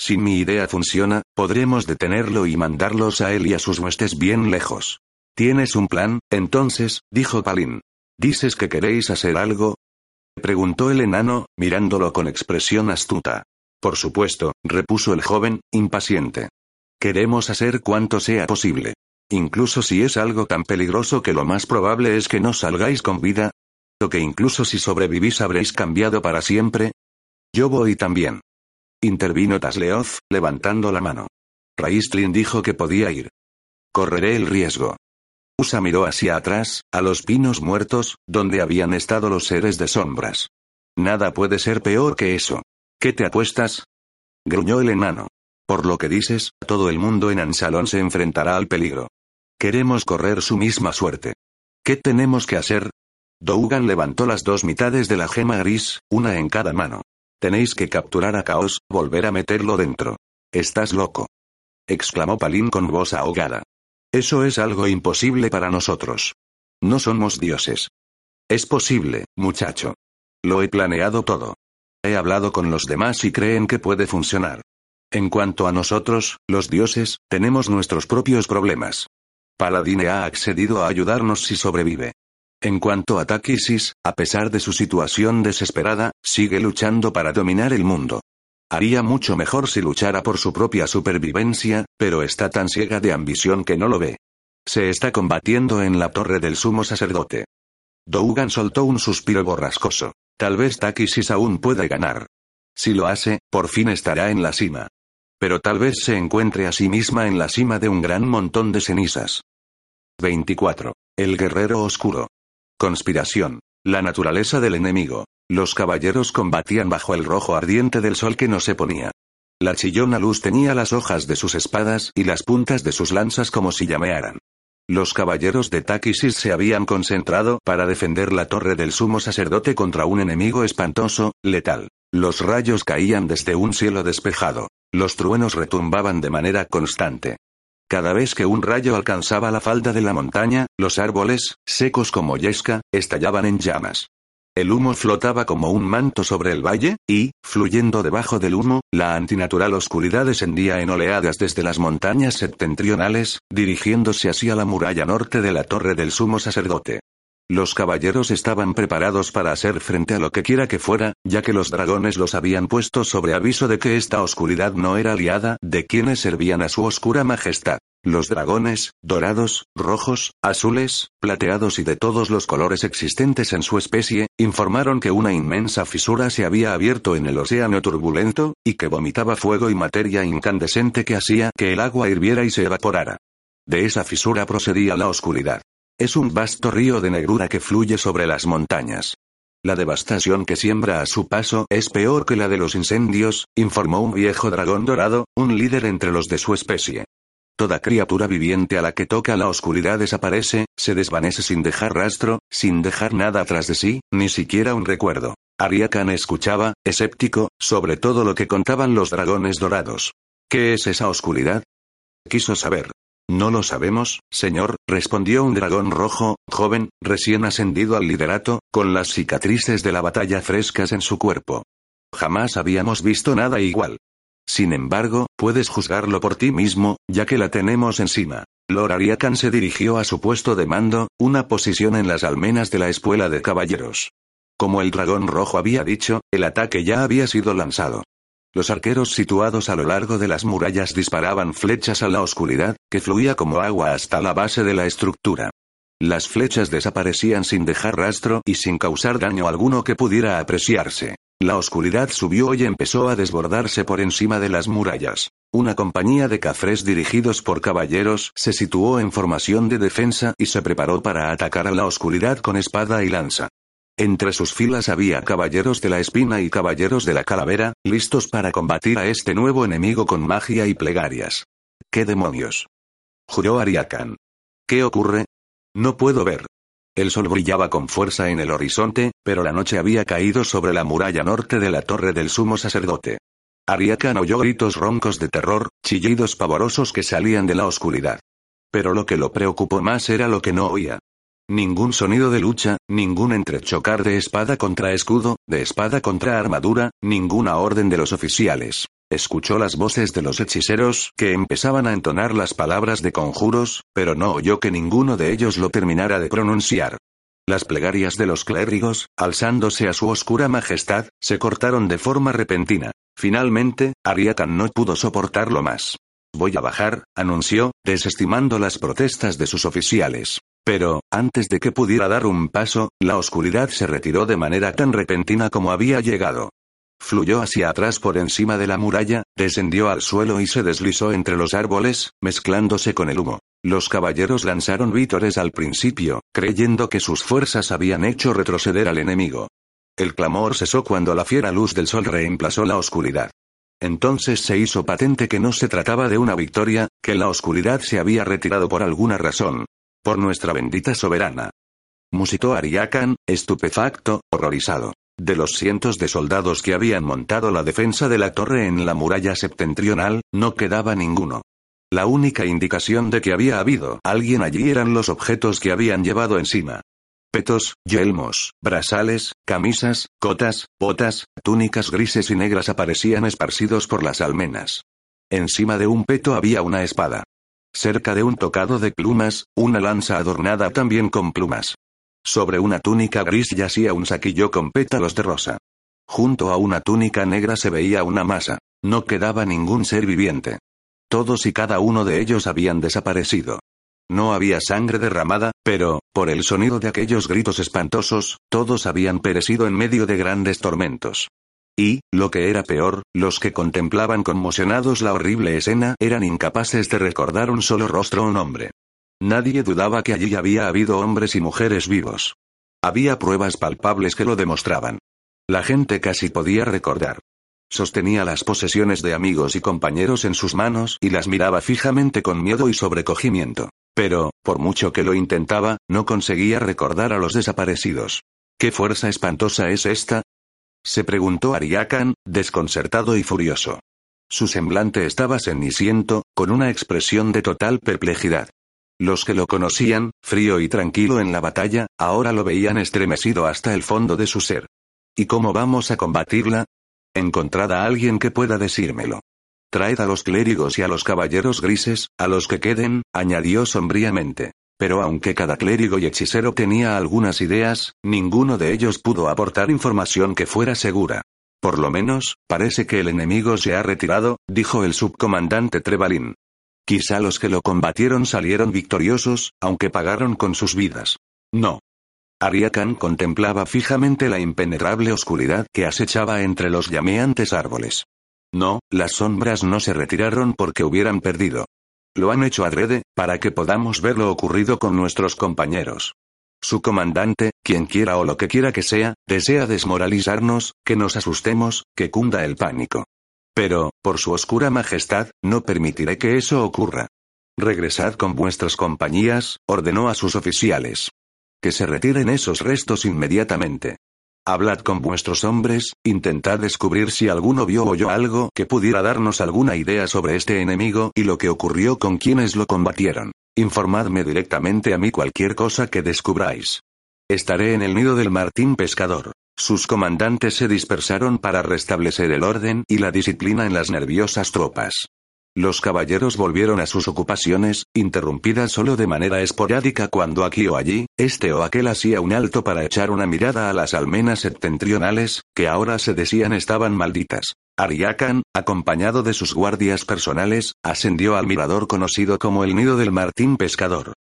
Si mi idea funciona, podremos detenerlo y mandarlos a él y a sus huestes bien lejos. ¿Tienes un plan, entonces? dijo Palin. ¿Dices que queréis hacer algo? preguntó el enano, mirándolo con expresión astuta. Por supuesto, repuso el joven, impaciente. Queremos hacer cuanto sea posible. Incluso si es algo tan peligroso que lo más probable es que no salgáis con vida, que incluso si sobrevivís habréis cambiado para siempre? Yo voy también. Intervino Tasleoz, levantando la mano. Raistlin dijo que podía ir. Correré el riesgo. Usa miró hacia atrás, a los pinos muertos, donde habían estado los seres de sombras. Nada puede ser peor que eso. ¿Qué te apuestas? Gruñó el enano. Por lo que dices, todo el mundo en Ansalón se enfrentará al peligro. Queremos correr su misma suerte. ¿Qué tenemos que hacer? Dougan levantó las dos mitades de la gema gris, una en cada mano. Tenéis que capturar a Caos, volver a meterlo dentro. Estás loco. exclamó Palin con voz ahogada. Eso es algo imposible para nosotros. No somos dioses. Es posible, muchacho. Lo he planeado todo. He hablado con los demás y creen que puede funcionar. En cuanto a nosotros, los dioses, tenemos nuestros propios problemas. Paladine ha accedido a ayudarnos si sobrevive. En cuanto a Takisis, a pesar de su situación desesperada, sigue luchando para dominar el mundo. Haría mucho mejor si luchara por su propia supervivencia, pero está tan ciega de ambición que no lo ve. Se está combatiendo en la torre del sumo sacerdote. Dougan soltó un suspiro borrascoso. Tal vez Takisis aún pueda ganar. Si lo hace, por fin estará en la cima. Pero tal vez se encuentre a sí misma en la cima de un gran montón de cenizas. 24. El guerrero oscuro. Conspiración. La naturaleza del enemigo. Los caballeros combatían bajo el rojo ardiente del sol que no se ponía. La chillona luz tenía las hojas de sus espadas y las puntas de sus lanzas como si llamearan. Los caballeros de Takisis se habían concentrado para defender la torre del sumo sacerdote contra un enemigo espantoso, letal. Los rayos caían desde un cielo despejado. Los truenos retumbaban de manera constante. Cada vez que un rayo alcanzaba la falda de la montaña, los árboles, secos como yesca, estallaban en llamas. El humo flotaba como un manto sobre el valle, y, fluyendo debajo del humo, la antinatural oscuridad descendía en oleadas desde las montañas septentrionales, dirigiéndose hacia la muralla norte de la torre del sumo sacerdote. Los caballeros estaban preparados para hacer frente a lo que quiera que fuera, ya que los dragones los habían puesto sobre aviso de que esta oscuridad no era aliada de quienes servían a su oscura majestad. Los dragones, dorados, rojos, azules, plateados y de todos los colores existentes en su especie, informaron que una inmensa fisura se había abierto en el océano turbulento, y que vomitaba fuego y materia incandescente que hacía que el agua hirviera y se evaporara. De esa fisura procedía la oscuridad. Es un vasto río de negrura que fluye sobre las montañas. La devastación que siembra a su paso es peor que la de los incendios, informó un viejo dragón dorado, un líder entre los de su especie. Toda criatura viviente a la que toca la oscuridad desaparece, se desvanece sin dejar rastro, sin dejar nada atrás de sí, ni siquiera un recuerdo. Ariakan escuchaba, escéptico, sobre todo lo que contaban los dragones dorados. ¿Qué es esa oscuridad? Quiso saber. No lo sabemos, señor, respondió un dragón rojo, joven, recién ascendido al liderato, con las cicatrices de la batalla frescas en su cuerpo. Jamás habíamos visto nada igual. Sin embargo, puedes juzgarlo por ti mismo, ya que la tenemos encima. Lord Ariakan se dirigió a su puesto de mando, una posición en las almenas de la espuela de caballeros. Como el dragón rojo había dicho, el ataque ya había sido lanzado. Los arqueros situados a lo largo de las murallas disparaban flechas a la oscuridad, que fluía como agua hasta la base de la estructura. Las flechas desaparecían sin dejar rastro y sin causar daño alguno que pudiera apreciarse. La oscuridad subió y empezó a desbordarse por encima de las murallas. Una compañía de cafres dirigidos por caballeros se situó en formación de defensa y se preparó para atacar a la oscuridad con espada y lanza. Entre sus filas había caballeros de la espina y caballeros de la calavera, listos para combatir a este nuevo enemigo con magia y plegarias. ¿Qué demonios? Juró Ariakan. ¿Qué ocurre? No puedo ver. El sol brillaba con fuerza en el horizonte, pero la noche había caído sobre la muralla norte de la torre del sumo sacerdote. Ariakan oyó gritos roncos de terror, chillidos pavorosos que salían de la oscuridad. Pero lo que lo preocupó más era lo que no oía. Ningún sonido de lucha, ningún entrechocar de espada contra escudo, de espada contra armadura, ninguna orden de los oficiales. Escuchó las voces de los hechiceros, que empezaban a entonar las palabras de conjuros, pero no oyó que ninguno de ellos lo terminara de pronunciar. Las plegarias de los clérigos, alzándose a su oscura majestad, se cortaron de forma repentina. Finalmente, Ariakan no pudo soportarlo más. Voy a bajar, anunció, desestimando las protestas de sus oficiales. Pero, antes de que pudiera dar un paso, la oscuridad se retiró de manera tan repentina como había llegado. Fluyó hacia atrás por encima de la muralla, descendió al suelo y se deslizó entre los árboles, mezclándose con el humo. Los caballeros lanzaron vítores al principio, creyendo que sus fuerzas habían hecho retroceder al enemigo. El clamor cesó cuando la fiera luz del sol reemplazó la oscuridad. Entonces se hizo patente que no se trataba de una victoria, que la oscuridad se había retirado por alguna razón, por nuestra bendita soberana. Musitó Ariakan, estupefacto, horrorizado. De los cientos de soldados que habían montado la defensa de la torre en la muralla septentrional, no quedaba ninguno. La única indicación de que había habido alguien allí eran los objetos que habían llevado encima. Petos, yelmos, brazales, camisas, cotas, botas, túnicas grises y negras aparecían esparcidos por las almenas. Encima de un peto había una espada. Cerca de un tocado de plumas, una lanza adornada también con plumas. Sobre una túnica gris yacía un saquillo con pétalos de rosa. Junto a una túnica negra se veía una masa. No quedaba ningún ser viviente. Todos y cada uno de ellos habían desaparecido. No había sangre derramada, pero, por el sonido de aquellos gritos espantosos, todos habían perecido en medio de grandes tormentos. Y, lo que era peor, los que contemplaban conmocionados la horrible escena eran incapaces de recordar un solo rostro o nombre. Nadie dudaba que allí había habido hombres y mujeres vivos. Había pruebas palpables que lo demostraban. La gente casi podía recordar. Sostenía las posesiones de amigos y compañeros en sus manos y las miraba fijamente con miedo y sobrecogimiento. Pero, por mucho que lo intentaba, no conseguía recordar a los desaparecidos. ¿Qué fuerza espantosa es esta? Se preguntó Ariakan, desconcertado y furioso. Su semblante estaba ceniciento, con una expresión de total perplejidad. Los que lo conocían, frío y tranquilo en la batalla, ahora lo veían estremecido hasta el fondo de su ser. ¿Y cómo vamos a combatirla? Encontrad a alguien que pueda decírmelo. Traed a los clérigos y a los caballeros grises, a los que queden, añadió sombríamente. Pero aunque cada clérigo y hechicero tenía algunas ideas, ninguno de ellos pudo aportar información que fuera segura. Por lo menos, parece que el enemigo se ha retirado, dijo el subcomandante Trevalin. Quizá los que lo combatieron salieron victoriosos, aunque pagaron con sus vidas. No. Ariakan contemplaba fijamente la impenetrable oscuridad que acechaba entre los llameantes árboles. No, las sombras no se retiraron porque hubieran perdido. Lo han hecho adrede, para que podamos ver lo ocurrido con nuestros compañeros. Su comandante, quien quiera o lo que quiera que sea, desea desmoralizarnos, que nos asustemos, que cunda el pánico. Pero, por su oscura majestad, no permitiré que eso ocurra. Regresad con vuestras compañías, ordenó a sus oficiales. Que se retiren esos restos inmediatamente. Hablad con vuestros hombres, intentad descubrir si alguno vio o oyó algo que pudiera darnos alguna idea sobre este enemigo y lo que ocurrió con quienes lo combatieron. Informadme directamente a mí cualquier cosa que descubráis. Estaré en el nido del Martín Pescador. Sus comandantes se dispersaron para restablecer el orden y la disciplina en las nerviosas tropas. Los caballeros volvieron a sus ocupaciones, interrumpidas solo de manera esporádica cuando aquí o allí, este o aquel hacía un alto para echar una mirada a las almenas septentrionales, que ahora se decían estaban malditas. Ariakan, acompañado de sus guardias personales, ascendió al mirador conocido como el nido del Martín Pescador.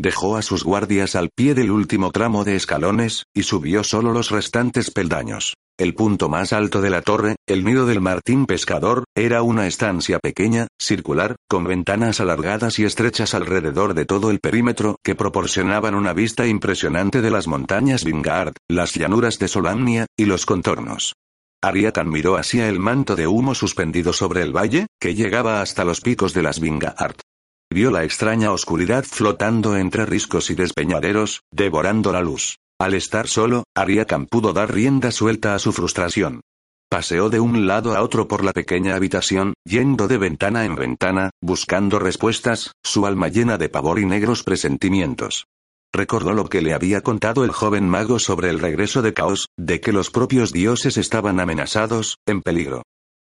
Dejó a sus guardias al pie del último tramo de escalones, y subió solo los restantes peldaños. El punto más alto de la torre, el nido del Martín Pescador, era una estancia pequeña, circular, con ventanas alargadas y estrechas alrededor de todo el perímetro que proporcionaban una vista impresionante de las montañas Vingard, las llanuras de Solamnia, y los contornos. Ariatan miró hacia el manto de humo suspendido sobre el valle, que llegaba hasta los picos de las Vingard. Vio la extraña oscuridad flotando entre riscos y despeñaderos, devorando la luz. Al estar solo, Ariakan pudo dar rienda suelta a su frustración. Paseó de un lado a otro por la pequeña habitación, yendo de ventana en ventana, buscando respuestas, su alma llena de pavor y negros presentimientos. Recordó lo que le había contado el joven mago sobre el regreso de Caos, de que los propios dioses estaban amenazados, en peligro.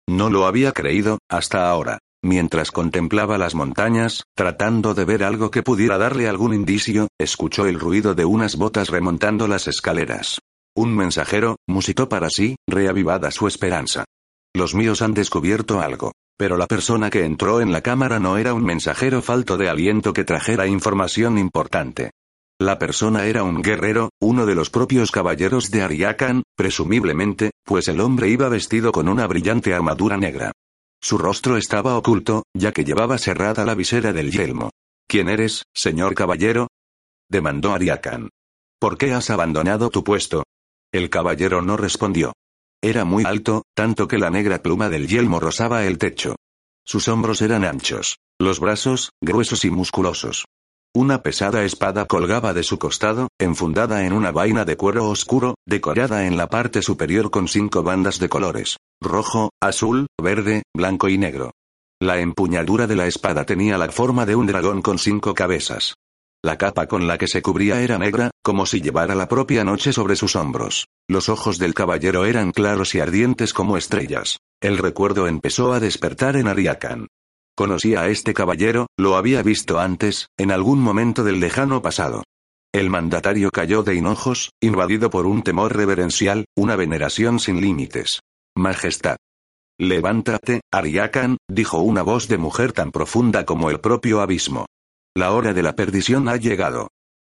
No lo había creído, hasta ahora. Mientras contemplaba las montañas, tratando de ver algo que pudiera darle algún indicio, escuchó el ruido de unas botas remontando las escaleras. Un mensajero, musitó para sí, reavivada su esperanza. Los míos han descubierto algo. Pero la persona que entró en la cámara no era un mensajero falto de aliento que trajera información importante. La persona era un guerrero, uno de los propios caballeros de Ariakan, presumiblemente, pues el hombre iba vestido con una brillante armadura negra. Su rostro estaba oculto, ya que llevaba cerrada la visera del yelmo. ¿Quién eres, señor caballero? demandó Ariakan. ¿Por qué has abandonado tu puesto? El caballero no respondió. Era muy alto, tanto que la negra pluma del yelmo rozaba el techo. Sus hombros eran anchos, los brazos, gruesos y musculosos. Una pesada espada colgaba de su costado, enfundada en una vaina de cuero oscuro, decorada en la parte superior con cinco bandas de colores. Rojo, azul, verde, blanco y negro. La empuñadura de la espada tenía la forma de un dragón con cinco cabezas. La capa con la que se cubría era negra, como si llevara la propia noche sobre sus hombros. Los ojos del caballero eran claros y ardientes como estrellas. El recuerdo empezó a despertar en Ariakan. Conocía a este caballero, lo había visto antes, en algún momento del lejano pasado. El mandatario cayó de hinojos, invadido por un temor reverencial, una veneración sin límites. Majestad. Levántate, Ariakan, dijo una voz de mujer tan profunda como el propio abismo. La hora de la perdición ha llegado.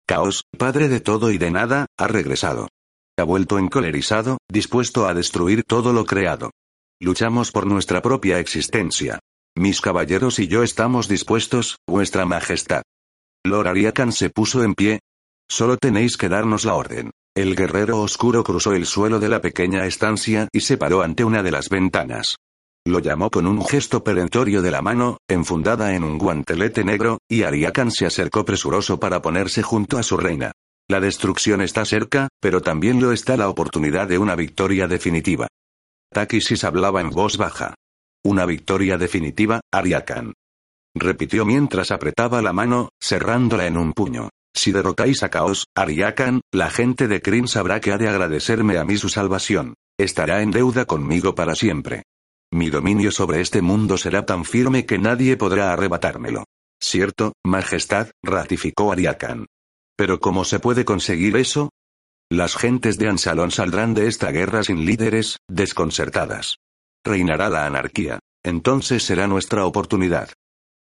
Caos, padre de todo y de nada, ha regresado. Ha vuelto encolerizado, dispuesto a destruir todo lo creado. Luchamos por nuestra propia existencia. Mis caballeros y yo estamos dispuestos, vuestra majestad. Lord Ariakan se puso en pie. Solo tenéis que darnos la orden. El guerrero oscuro cruzó el suelo de la pequeña estancia y se paró ante una de las ventanas. Lo llamó con un gesto perentorio de la mano, enfundada en un guantelete negro, y Ariakan se acercó presuroso para ponerse junto a su reina. La destrucción está cerca, pero también lo está la oportunidad de una victoria definitiva. Takisis hablaba en voz baja. Una victoria definitiva, Ariakan. Repitió mientras apretaba la mano, cerrándola en un puño. Si derrotáis a Caos, Ariakan, la gente de Kryn sabrá que ha de agradecerme a mí su salvación. Estará en deuda conmigo para siempre. Mi dominio sobre este mundo será tan firme que nadie podrá arrebatármelo. Cierto, Majestad, ratificó Ariakan. Pero ¿cómo se puede conseguir eso? Las gentes de Ansalón saldrán de esta guerra sin líderes, desconcertadas. Reinará la anarquía. Entonces será nuestra oportunidad.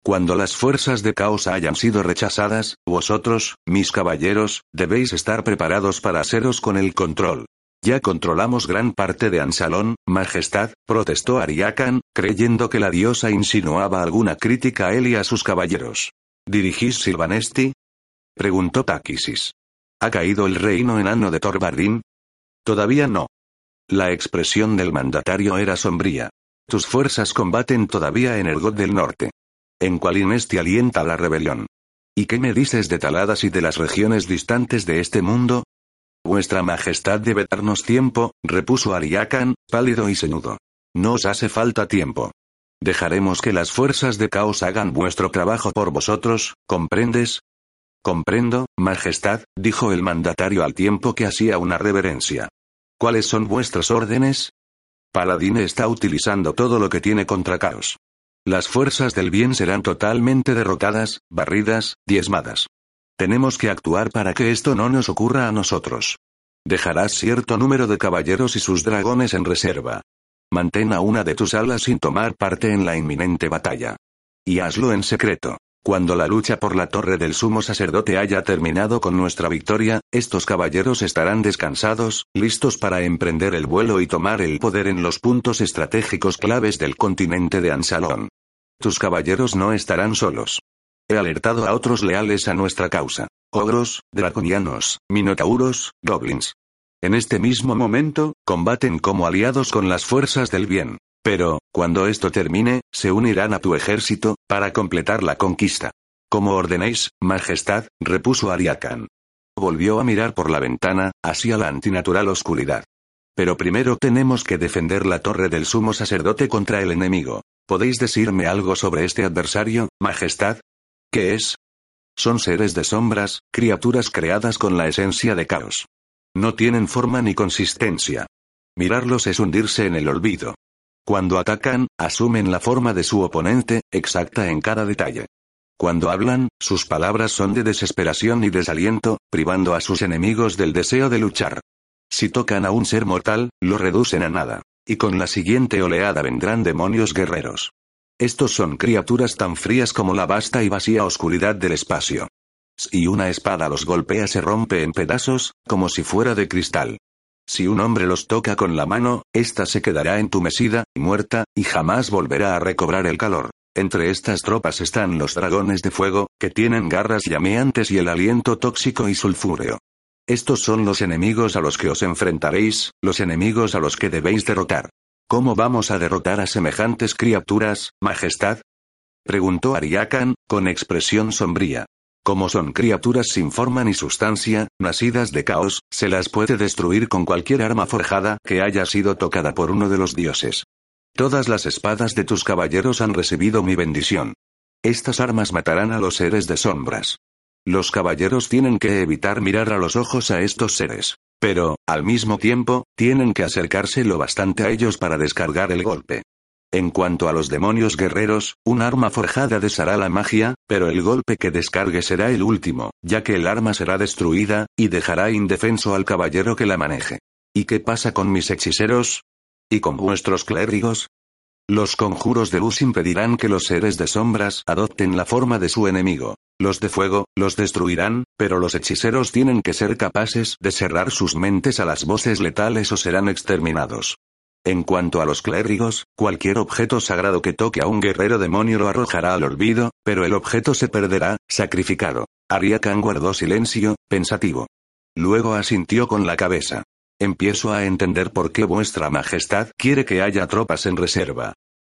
Cuando las fuerzas de caos hayan sido rechazadas, vosotros, mis caballeros, debéis estar preparados para haceros con el control. Ya controlamos gran parte de Ansalón, Majestad, protestó Ariakan, creyendo que la diosa insinuaba alguna crítica a él y a sus caballeros. ¿Dirigís Silvanesti? preguntó Takisis. ¿Ha caído el reino enano de Torbardín? Todavía no. La expresión del mandatario era sombría. Tus fuerzas combaten todavía en el God del Norte. En Qualinesti alienta la rebelión. ¿Y qué me dices de Taladas y de las regiones distantes de este mundo? Vuestra Majestad debe darnos tiempo, repuso Ariakan, pálido y cenudo. No os hace falta tiempo. Dejaremos que las fuerzas de caos hagan vuestro trabajo por vosotros, ¿comprendes? Comprendo, Majestad, dijo el mandatario al tiempo que hacía una reverencia. ¿Cuáles son vuestras órdenes? Paladine está utilizando todo lo que tiene contra Caos. Las fuerzas del bien serán totalmente derrotadas, barridas, diezmadas. Tenemos que actuar para que esto no nos ocurra a nosotros. Dejarás cierto número de caballeros y sus dragones en reserva. Mantén a una de tus alas sin tomar parte en la inminente batalla. Y hazlo en secreto. Cuando la lucha por la torre del sumo sacerdote haya terminado con nuestra victoria, estos caballeros estarán descansados, listos para emprender el vuelo y tomar el poder en los puntos estratégicos claves del continente de Ansalón. Tus caballeros no estarán solos. He alertado a otros leales a nuestra causa. Ogros, draconianos, minotauros, goblins. En este mismo momento, combaten como aliados con las fuerzas del bien. Pero, cuando esto termine, se unirán a tu ejército, para completar la conquista. Como ordenéis, Majestad, repuso Ariakan. Volvió a mirar por la ventana, hacia la antinatural oscuridad. Pero primero tenemos que defender la torre del sumo sacerdote contra el enemigo. ¿Podéis decirme algo sobre este adversario, Majestad? ¿Qué es? Son seres de sombras, criaturas creadas con la esencia de caos. No tienen forma ni consistencia. Mirarlos es hundirse en el olvido. Cuando atacan, asumen la forma de su oponente, exacta en cada detalle. Cuando hablan, sus palabras son de desesperación y desaliento, privando a sus enemigos del deseo de luchar. Si tocan a un ser mortal, lo reducen a nada. Y con la siguiente oleada vendrán demonios guerreros. Estos son criaturas tan frías como la vasta y vacía oscuridad del espacio. Si una espada los golpea se rompe en pedazos, como si fuera de cristal. Si un hombre los toca con la mano, ésta se quedará entumecida, muerta, y jamás volverá a recobrar el calor. Entre estas tropas están los dragones de fuego, que tienen garras llameantes y el aliento tóxico y sulfúreo. Estos son los enemigos a los que os enfrentaréis, los enemigos a los que debéis derrotar. ¿Cómo vamos a derrotar a semejantes criaturas, Majestad? preguntó Ariakan, con expresión sombría. Como son criaturas sin forma ni sustancia, nacidas de caos, se las puede destruir con cualquier arma forjada que haya sido tocada por uno de los dioses. Todas las espadas de tus caballeros han recibido mi bendición. Estas armas matarán a los seres de sombras. Los caballeros tienen que evitar mirar a los ojos a estos seres. Pero, al mismo tiempo, tienen que acercarse lo bastante a ellos para descargar el golpe. En cuanto a los demonios guerreros, un arma forjada deshará la magia, pero el golpe que descargue será el último, ya que el arma será destruida, y dejará indefenso al caballero que la maneje. ¿Y qué pasa con mis hechiceros? ¿Y con vuestros clérigos? Los conjuros de luz impedirán que los seres de sombras adopten la forma de su enemigo. Los de fuego, los destruirán, pero los hechiceros tienen que ser capaces de cerrar sus mentes a las voces letales o serán exterminados. En cuanto a los clérigos, cualquier objeto sagrado que toque a un guerrero demonio lo arrojará al olvido, pero el objeto se perderá, sacrificado. Ariakan guardó silencio, pensativo. Luego asintió con la cabeza. Empiezo a entender por qué vuestra majestad quiere que haya tropas en reserva.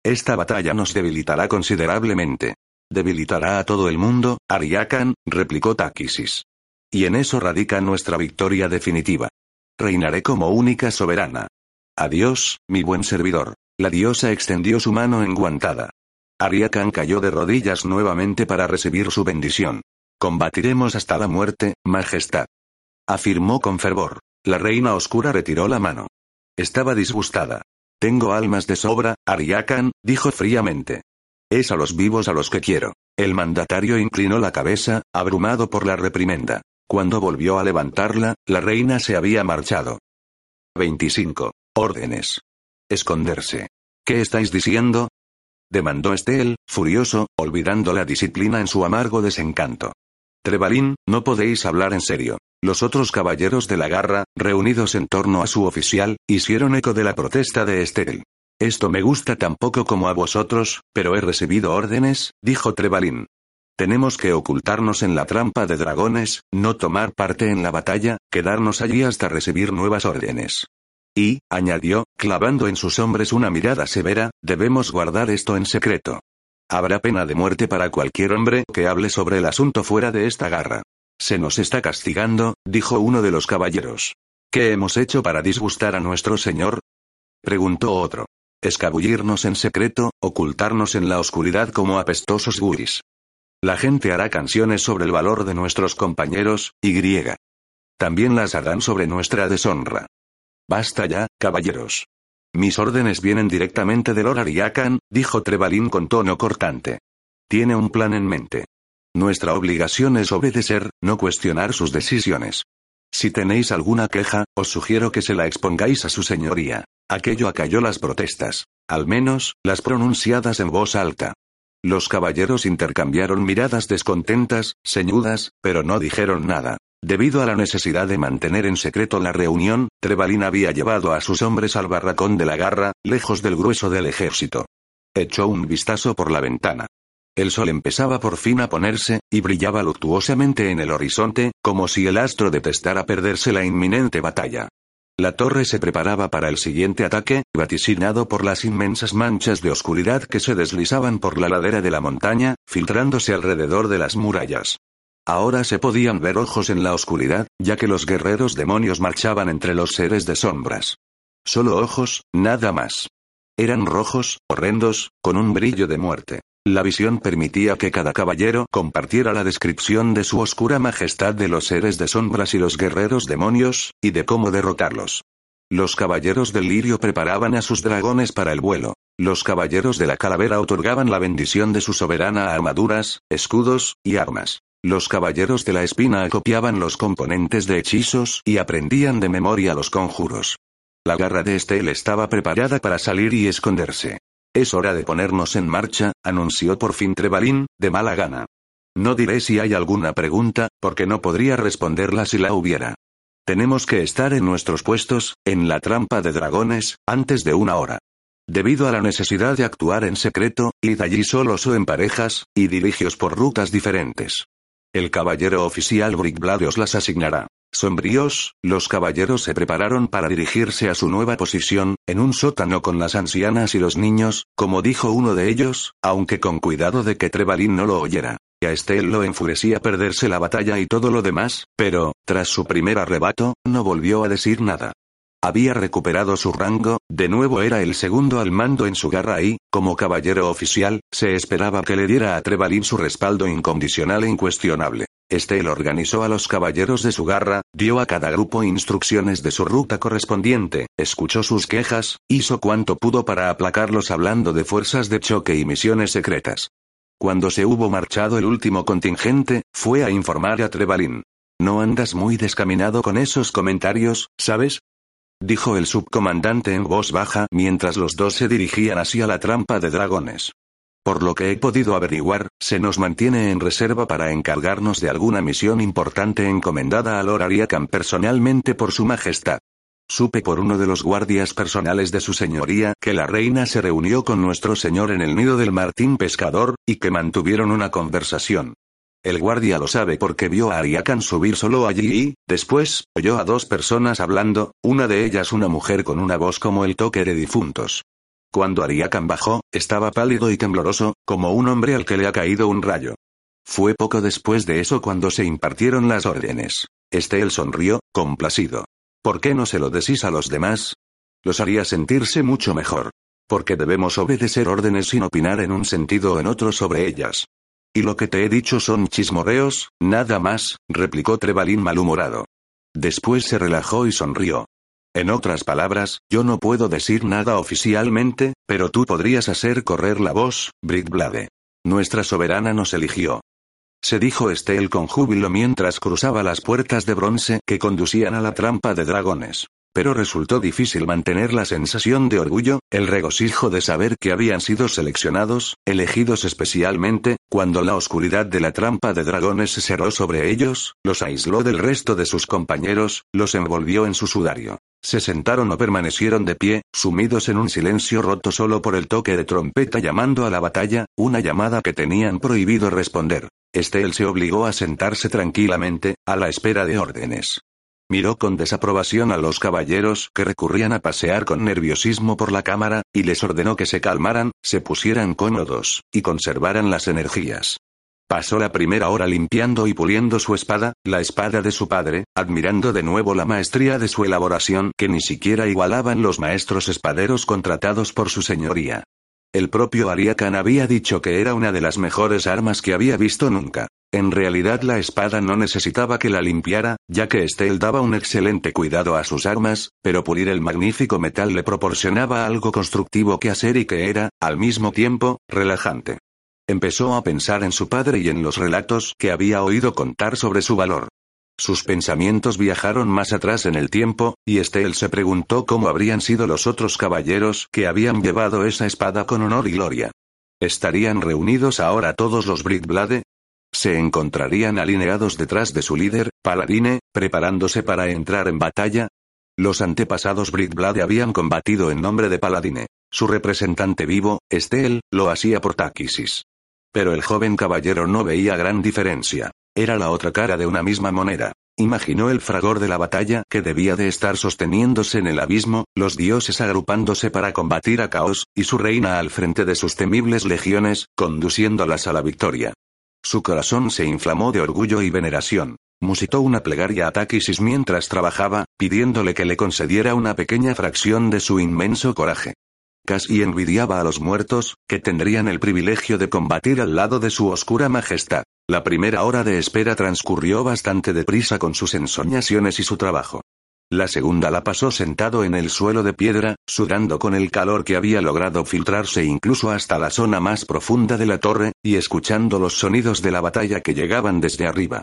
Esta batalla nos debilitará considerablemente. Debilitará a todo el mundo, Ariakan, replicó Takisis. Y en eso radica nuestra victoria definitiva. Reinaré como única soberana. Adiós, mi buen servidor. La diosa extendió su mano enguantada. Ariakan cayó de rodillas nuevamente para recibir su bendición. Combatiremos hasta la muerte, Majestad. Afirmó con fervor. La reina oscura retiró la mano. Estaba disgustada. Tengo almas de sobra, Ariakan, dijo fríamente. Es a los vivos a los que quiero. El mandatario inclinó la cabeza, abrumado por la reprimenda. Cuando volvió a levantarla, la reina se había marchado. 25. Órdenes. Esconderse. ¿Qué estáis diciendo? demandó Estel, furioso, olvidando la disciplina en su amargo desencanto. Trebalín, no podéis hablar en serio. Los otros caballeros de la garra, reunidos en torno a su oficial, hicieron eco de la protesta de Estel. Esto me gusta tan poco como a vosotros, pero he recibido órdenes, dijo Trebalín. Tenemos que ocultarnos en la trampa de dragones, no tomar parte en la batalla, quedarnos allí hasta recibir nuevas órdenes. Y, añadió, clavando en sus hombres una mirada severa, debemos guardar esto en secreto. Habrá pena de muerte para cualquier hombre que hable sobre el asunto fuera de esta garra. Se nos está castigando, dijo uno de los caballeros. ¿Qué hemos hecho para disgustar a nuestro señor? preguntó otro. Escabullirnos en secreto, ocultarnos en la oscuridad como apestosos guris. La gente hará canciones sobre el valor de nuestros compañeros, y griega. También las harán sobre nuestra deshonra. Basta ya, caballeros. Mis órdenes vienen directamente de Lord Ariakan, dijo Trebalín con tono cortante. Tiene un plan en mente. Nuestra obligación es obedecer, no cuestionar sus decisiones. Si tenéis alguna queja, os sugiero que se la expongáis a su señoría. Aquello acalló las protestas. Al menos, las pronunciadas en voz alta. Los caballeros intercambiaron miradas descontentas, ceñudas, pero no dijeron nada. Debido a la necesidad de mantener en secreto la reunión, Trebalín había llevado a sus hombres al barracón de la garra, lejos del grueso del ejército. Echó un vistazo por la ventana. El sol empezaba por fin a ponerse, y brillaba luctuosamente en el horizonte, como si el astro detestara perderse la inminente batalla. La torre se preparaba para el siguiente ataque, vaticinado por las inmensas manchas de oscuridad que se deslizaban por la ladera de la montaña, filtrándose alrededor de las murallas. Ahora se podían ver ojos en la oscuridad, ya que los guerreros demonios marchaban entre los seres de sombras. Solo ojos, nada más. Eran rojos, horrendos, con un brillo de muerte. La visión permitía que cada caballero compartiera la descripción de su oscura majestad de los seres de sombras y los guerreros demonios, y de cómo derrotarlos. Los caballeros del lirio preparaban a sus dragones para el vuelo. Los caballeros de la calavera otorgaban la bendición de su soberana a armaduras, escudos, y armas. Los caballeros de la espina acopiaban los componentes de hechizos y aprendían de memoria los conjuros. La garra de Estel estaba preparada para salir y esconderse. Es hora de ponernos en marcha, anunció por fin Trebalín, de mala gana. No diré si hay alguna pregunta, porque no podría responderla si la hubiera. Tenemos que estar en nuestros puestos, en la trampa de dragones, antes de una hora. Debido a la necesidad de actuar en secreto, id allí solos o en parejas, y dirigios por rutas diferentes. El caballero oficial Brickblade os las asignará. Sombríos, los caballeros se prepararon para dirigirse a su nueva posición, en un sótano con las ancianas y los niños, como dijo uno de ellos, aunque con cuidado de que Trebalín no lo oyera. Y a Estel lo enfurecía perderse la batalla y todo lo demás, pero, tras su primer arrebato, no volvió a decir nada. Había recuperado su rango, de nuevo era el segundo al mando en su garra y, como caballero oficial, se esperaba que le diera a Trebalín su respaldo incondicional e incuestionable. Estel organizó a los caballeros de su garra, dio a cada grupo instrucciones de su ruta correspondiente, escuchó sus quejas, hizo cuanto pudo para aplacarlos hablando de fuerzas de choque y misiones secretas. Cuando se hubo marchado el último contingente, fue a informar a Trevalin. No andas muy descaminado con esos comentarios, ¿sabes? Dijo el subcomandante en voz baja mientras los dos se dirigían hacia la trampa de dragones. Por lo que he podido averiguar, se nos mantiene en reserva para encargarnos de alguna misión importante encomendada a Lord Ariakan personalmente por su majestad. Supe por uno de los guardias personales de su señoría que la reina se reunió con nuestro señor en el nido del Martín Pescador, y que mantuvieron una conversación. El guardia lo sabe porque vio a Ariakan subir solo allí y, después, oyó a dos personas hablando, una de ellas una mujer con una voz como el toque de difuntos. Cuando Ariakan bajó, estaba pálido y tembloroso, como un hombre al que le ha caído un rayo. Fue poco después de eso cuando se impartieron las órdenes. Estel sonrió, complacido. ¿Por qué no se lo decís a los demás? Los haría sentirse mucho mejor. Porque debemos obedecer órdenes sin opinar en un sentido o en otro sobre ellas. Y lo que te he dicho son chismorreos, nada más, replicó Trevalín malhumorado. Después se relajó y sonrió. En otras palabras, yo no puedo decir nada oficialmente, pero tú podrías hacer correr la voz, Blade. Nuestra soberana nos eligió. Se dijo Estel con júbilo mientras cruzaba las puertas de bronce que conducían a la trampa de dragones. Pero resultó difícil mantener la sensación de orgullo, el regocijo de saber que habían sido seleccionados, elegidos especialmente, cuando la oscuridad de la trampa de dragones se cerró sobre ellos, los aisló del resto de sus compañeros, los envolvió en su sudario. Se sentaron o permanecieron de pie, sumidos en un silencio roto solo por el toque de trompeta llamando a la batalla, una llamada que tenían prohibido responder. Estel se obligó a sentarse tranquilamente, a la espera de órdenes. Miró con desaprobación a los caballeros que recurrían a pasear con nerviosismo por la cámara, y les ordenó que se calmaran, se pusieran cómodos, y conservaran las energías. Pasó la primera hora limpiando y puliendo su espada, la espada de su padre, admirando de nuevo la maestría de su elaboración que ni siquiera igualaban los maestros espaderos contratados por su señoría. El propio Ariakan había dicho que era una de las mejores armas que había visto nunca. En realidad la espada no necesitaba que la limpiara, ya que Estel daba un excelente cuidado a sus armas, pero pulir el magnífico metal le proporcionaba algo constructivo que hacer y que era, al mismo tiempo, relajante. Empezó a pensar en su padre y en los relatos que había oído contar sobre su valor. Sus pensamientos viajaron más atrás en el tiempo, y Estel se preguntó cómo habrían sido los otros caballeros que habían llevado esa espada con honor y gloria. ¿Estarían reunidos ahora todos los Britblade? ¿Se encontrarían alineados detrás de su líder, Paladine, preparándose para entrar en batalla? Los antepasados Britblade habían combatido en nombre de Paladine. Su representante vivo, Estel, lo hacía por Taquisis. Pero el joven caballero no veía gran diferencia. Era la otra cara de una misma moneda. Imaginó el fragor de la batalla que debía de estar sosteniéndose en el abismo, los dioses agrupándose para combatir a Caos, y su reina al frente de sus temibles legiones, conduciéndolas a la victoria. Su corazón se inflamó de orgullo y veneración. Musitó una plegaria a Taquisis mientras trabajaba, pidiéndole que le concediera una pequeña fracción de su inmenso coraje. Casi envidiaba a los muertos, que tendrían el privilegio de combatir al lado de su oscura majestad. La primera hora de espera transcurrió bastante deprisa con sus ensoñaciones y su trabajo. La segunda la pasó sentado en el suelo de piedra, sudando con el calor que había logrado filtrarse incluso hasta la zona más profunda de la torre, y escuchando los sonidos de la batalla que llegaban desde arriba.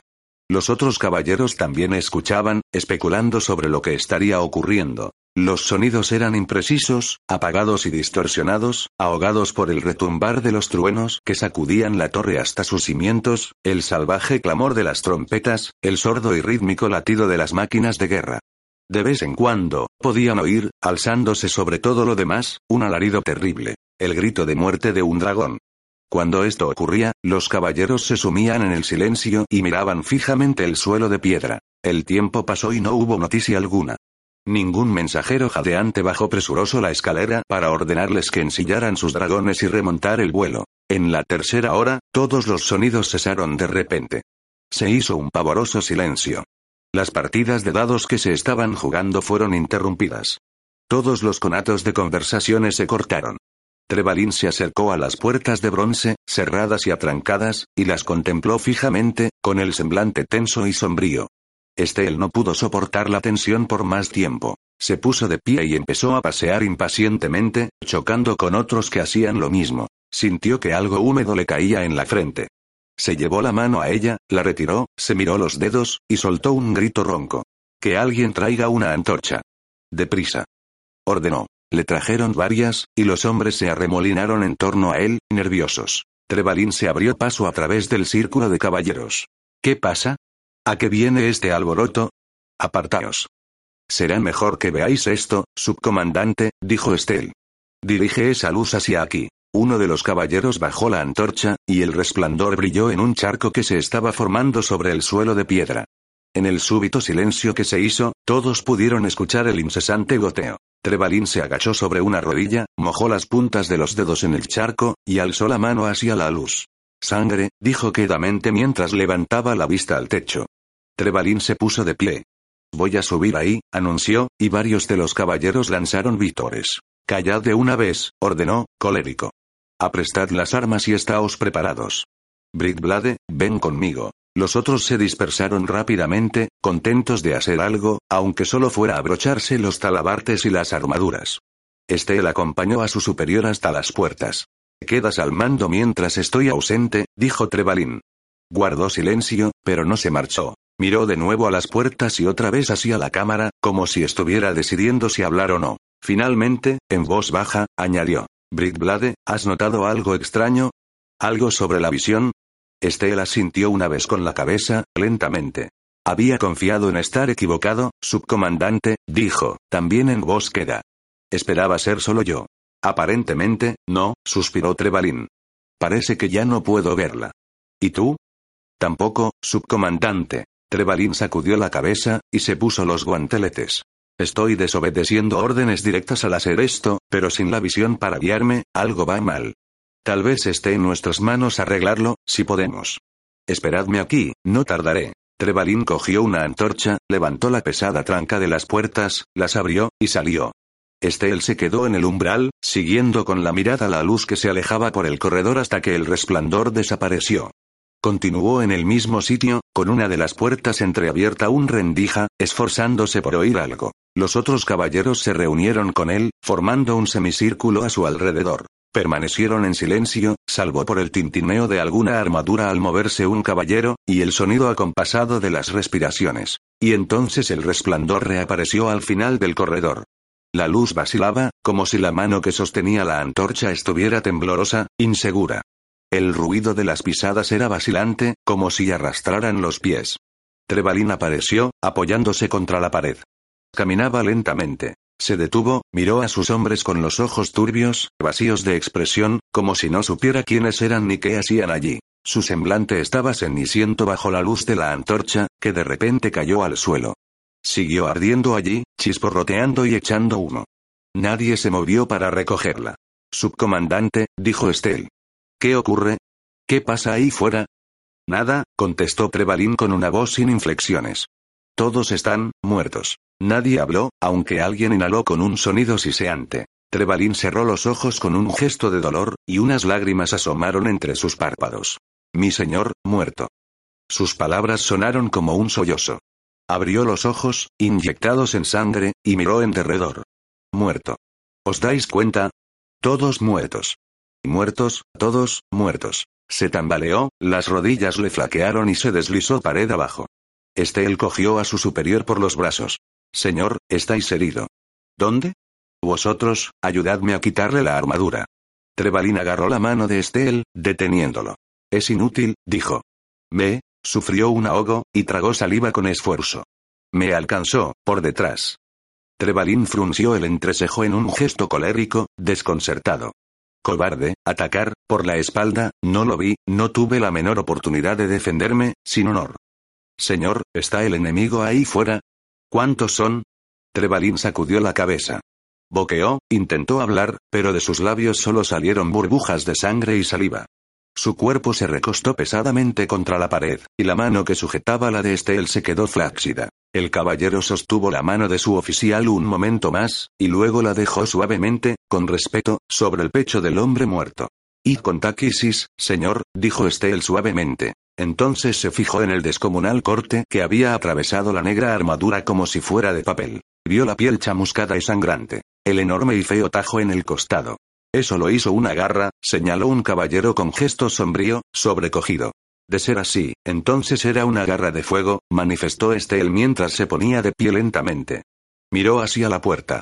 Los otros caballeros también escuchaban, especulando sobre lo que estaría ocurriendo. Los sonidos eran imprecisos, apagados y distorsionados, ahogados por el retumbar de los truenos que sacudían la torre hasta sus cimientos, el salvaje clamor de las trompetas, el sordo y rítmico latido de las máquinas de guerra. De vez en cuando, podían oír, alzándose sobre todo lo demás, un alarido terrible, el grito de muerte de un dragón. Cuando esto ocurría, los caballeros se sumían en el silencio y miraban fijamente el suelo de piedra. El tiempo pasó y no hubo noticia alguna. Ningún mensajero jadeante bajó presuroso la escalera para ordenarles que ensillaran sus dragones y remontar el vuelo. En la tercera hora, todos los sonidos cesaron de repente. Se hizo un pavoroso silencio. Las partidas de dados que se estaban jugando fueron interrumpidas. Todos los conatos de conversaciones se cortaron. Trebalín se acercó a las puertas de bronce, cerradas y atrancadas, y las contempló fijamente, con el semblante tenso y sombrío. Estel no pudo soportar la tensión por más tiempo. Se puso de pie y empezó a pasear impacientemente, chocando con otros que hacían lo mismo. Sintió que algo húmedo le caía en la frente. Se llevó la mano a ella, la retiró, se miró los dedos, y soltó un grito ronco. Que alguien traiga una antorcha. Deprisa. Ordenó. Le trajeron varias, y los hombres se arremolinaron en torno a él, nerviosos. Trebalín se abrió paso a través del círculo de caballeros. ¿Qué pasa? ¿A qué viene este alboroto? Apartaos. Será mejor que veáis esto, subcomandante, dijo Estel. Dirige esa luz hacia aquí. Uno de los caballeros bajó la antorcha, y el resplandor brilló en un charco que se estaba formando sobre el suelo de piedra. En el súbito silencio que se hizo, todos pudieron escuchar el incesante goteo. Trebalín se agachó sobre una rodilla, mojó las puntas de los dedos en el charco, y alzó la mano hacia la luz. Sangre, dijo quedamente mientras levantaba la vista al techo. Trebalín se puso de pie. Voy a subir ahí, anunció, y varios de los caballeros lanzaron vítores. Callad de una vez, ordenó, colérico. Aprestad las armas y estáos preparados. Britblade, ven conmigo. Los otros se dispersaron rápidamente, contentos de hacer algo, aunque solo fuera abrocharse los talabartes y las armaduras. Estel acompañó a su superior hasta las puertas. Quedas al mando mientras estoy ausente, dijo Trebalín. Guardó silencio, pero no se marchó. Miró de nuevo a las puertas y otra vez hacia la cámara, como si estuviera decidiendo si hablar o no. Finalmente, en voz baja, añadió. Britblade, ¿has notado algo extraño? ¿Algo sobre la visión? Estela sintió una vez con la cabeza, lentamente. Había confiado en estar equivocado, subcomandante, dijo, también en voz queda. Esperaba ser solo yo. Aparentemente, no, suspiró Trebalín. Parece que ya no puedo verla. ¿Y tú? Tampoco, subcomandante. Trebalín sacudió la cabeza, y se puso los guanteletes. Estoy desobedeciendo órdenes directas al hacer esto, pero sin la visión para guiarme, algo va mal. Tal vez esté en nuestras manos arreglarlo, si podemos. Esperadme aquí, no tardaré. Trebalín cogió una antorcha, levantó la pesada tranca de las puertas, las abrió, y salió. Estel se quedó en el umbral, siguiendo con la mirada la luz que se alejaba por el corredor hasta que el resplandor desapareció. Continuó en el mismo sitio, con una de las puertas entreabierta un rendija, esforzándose por oír algo. Los otros caballeros se reunieron con él, formando un semicírculo a su alrededor. Permanecieron en silencio, salvo por el tintineo de alguna armadura al moverse un caballero, y el sonido acompasado de las respiraciones. Y entonces el resplandor reapareció al final del corredor. La luz vacilaba, como si la mano que sostenía la antorcha estuviera temblorosa, insegura. El ruido de las pisadas era vacilante, como si arrastraran los pies. Trebalín apareció, apoyándose contra la pared. Caminaba lentamente. Se detuvo, miró a sus hombres con los ojos turbios, vacíos de expresión, como si no supiera quiénes eran ni qué hacían allí. Su semblante estaba ceniciento bajo la luz de la antorcha, que de repente cayó al suelo. Siguió ardiendo allí, chisporroteando y echando humo. Nadie se movió para recogerla. Subcomandante, dijo Estel. ¿Qué ocurre? ¿Qué pasa ahí fuera? Nada, contestó Trebalín con una voz sin inflexiones. Todos están, muertos. Nadie habló, aunque alguien inhaló con un sonido siseante. Trebalín cerró los ojos con un gesto de dolor, y unas lágrimas asomaron entre sus párpados. Mi señor, muerto. Sus palabras sonaron como un sollozo. Abrió los ojos, inyectados en sangre, y miró en derredor. Muerto. ¿Os dais cuenta? Todos muertos. Muertos, todos, muertos. Se tambaleó, las rodillas le flaquearon y se deslizó pared abajo. Estel cogió a su superior por los brazos. Señor, estáis herido. ¿Dónde? Vosotros, ayudadme a quitarle la armadura. Trebalín agarró la mano de Estel, deteniéndolo. Es inútil, dijo. Me, sufrió un ahogo, y tragó saliva con esfuerzo. Me alcanzó, por detrás. Trebalín frunció el entrecejo en un gesto colérico, desconcertado. Cobarde, atacar, por la espalda, no lo vi, no tuve la menor oportunidad de defenderme, sin honor. Señor, ¿está el enemigo ahí fuera? ¿Cuántos son? Trebalín sacudió la cabeza. Boqueó, intentó hablar, pero de sus labios solo salieron burbujas de sangre y saliva. Su cuerpo se recostó pesadamente contra la pared, y la mano que sujetaba la de Estel se quedó flácida. El caballero sostuvo la mano de su oficial un momento más, y luego la dejó suavemente, con respeto, sobre el pecho del hombre muerto. Y con taquisis, señor, dijo Estel suavemente. Entonces se fijó en el descomunal corte que había atravesado la negra armadura como si fuera de papel. Vio la piel chamuscada y sangrante. El enorme y feo tajo en el costado. Eso lo hizo una garra, señaló un caballero con gesto sombrío, sobrecogido. De ser así, entonces era una garra de fuego, manifestó Estel mientras se ponía de pie lentamente. Miró hacia la puerta.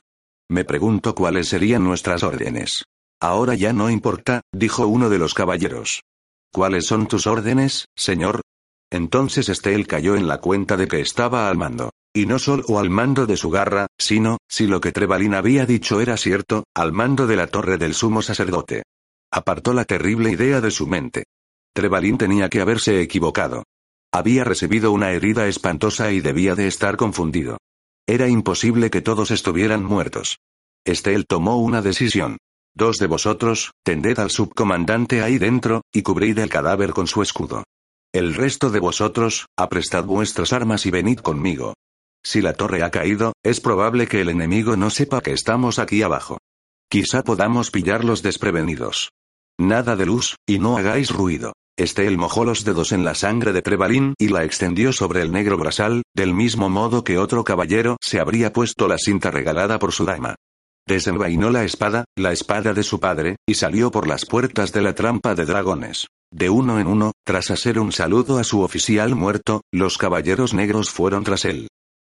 Me pregunto cuáles serían nuestras órdenes. Ahora ya no importa, dijo uno de los caballeros. ¿Cuáles son tus órdenes, señor? Entonces Estel cayó en la cuenta de que estaba al mando. Y no solo al mando de su garra, sino, si lo que Trebalín había dicho era cierto, al mando de la torre del sumo sacerdote. Apartó la terrible idea de su mente. Trebalín tenía que haberse equivocado. Había recibido una herida espantosa y debía de estar confundido. Era imposible que todos estuvieran muertos. Estel tomó una decisión. Dos de vosotros, tended al subcomandante ahí dentro, y cubrid el cadáver con su escudo. El resto de vosotros, aprestad vuestras armas y venid conmigo. Si la torre ha caído, es probable que el enemigo no sepa que estamos aquí abajo. Quizá podamos pillarlos desprevenidos. Nada de luz, y no hagáis ruido. Estel mojó los dedos en la sangre de Trebalín y la extendió sobre el negro brasal, del mismo modo que otro caballero se habría puesto la cinta regalada por su dama. Desenvainó la espada, la espada de su padre, y salió por las puertas de la trampa de dragones. De uno en uno, tras hacer un saludo a su oficial muerto, los caballeros negros fueron tras él.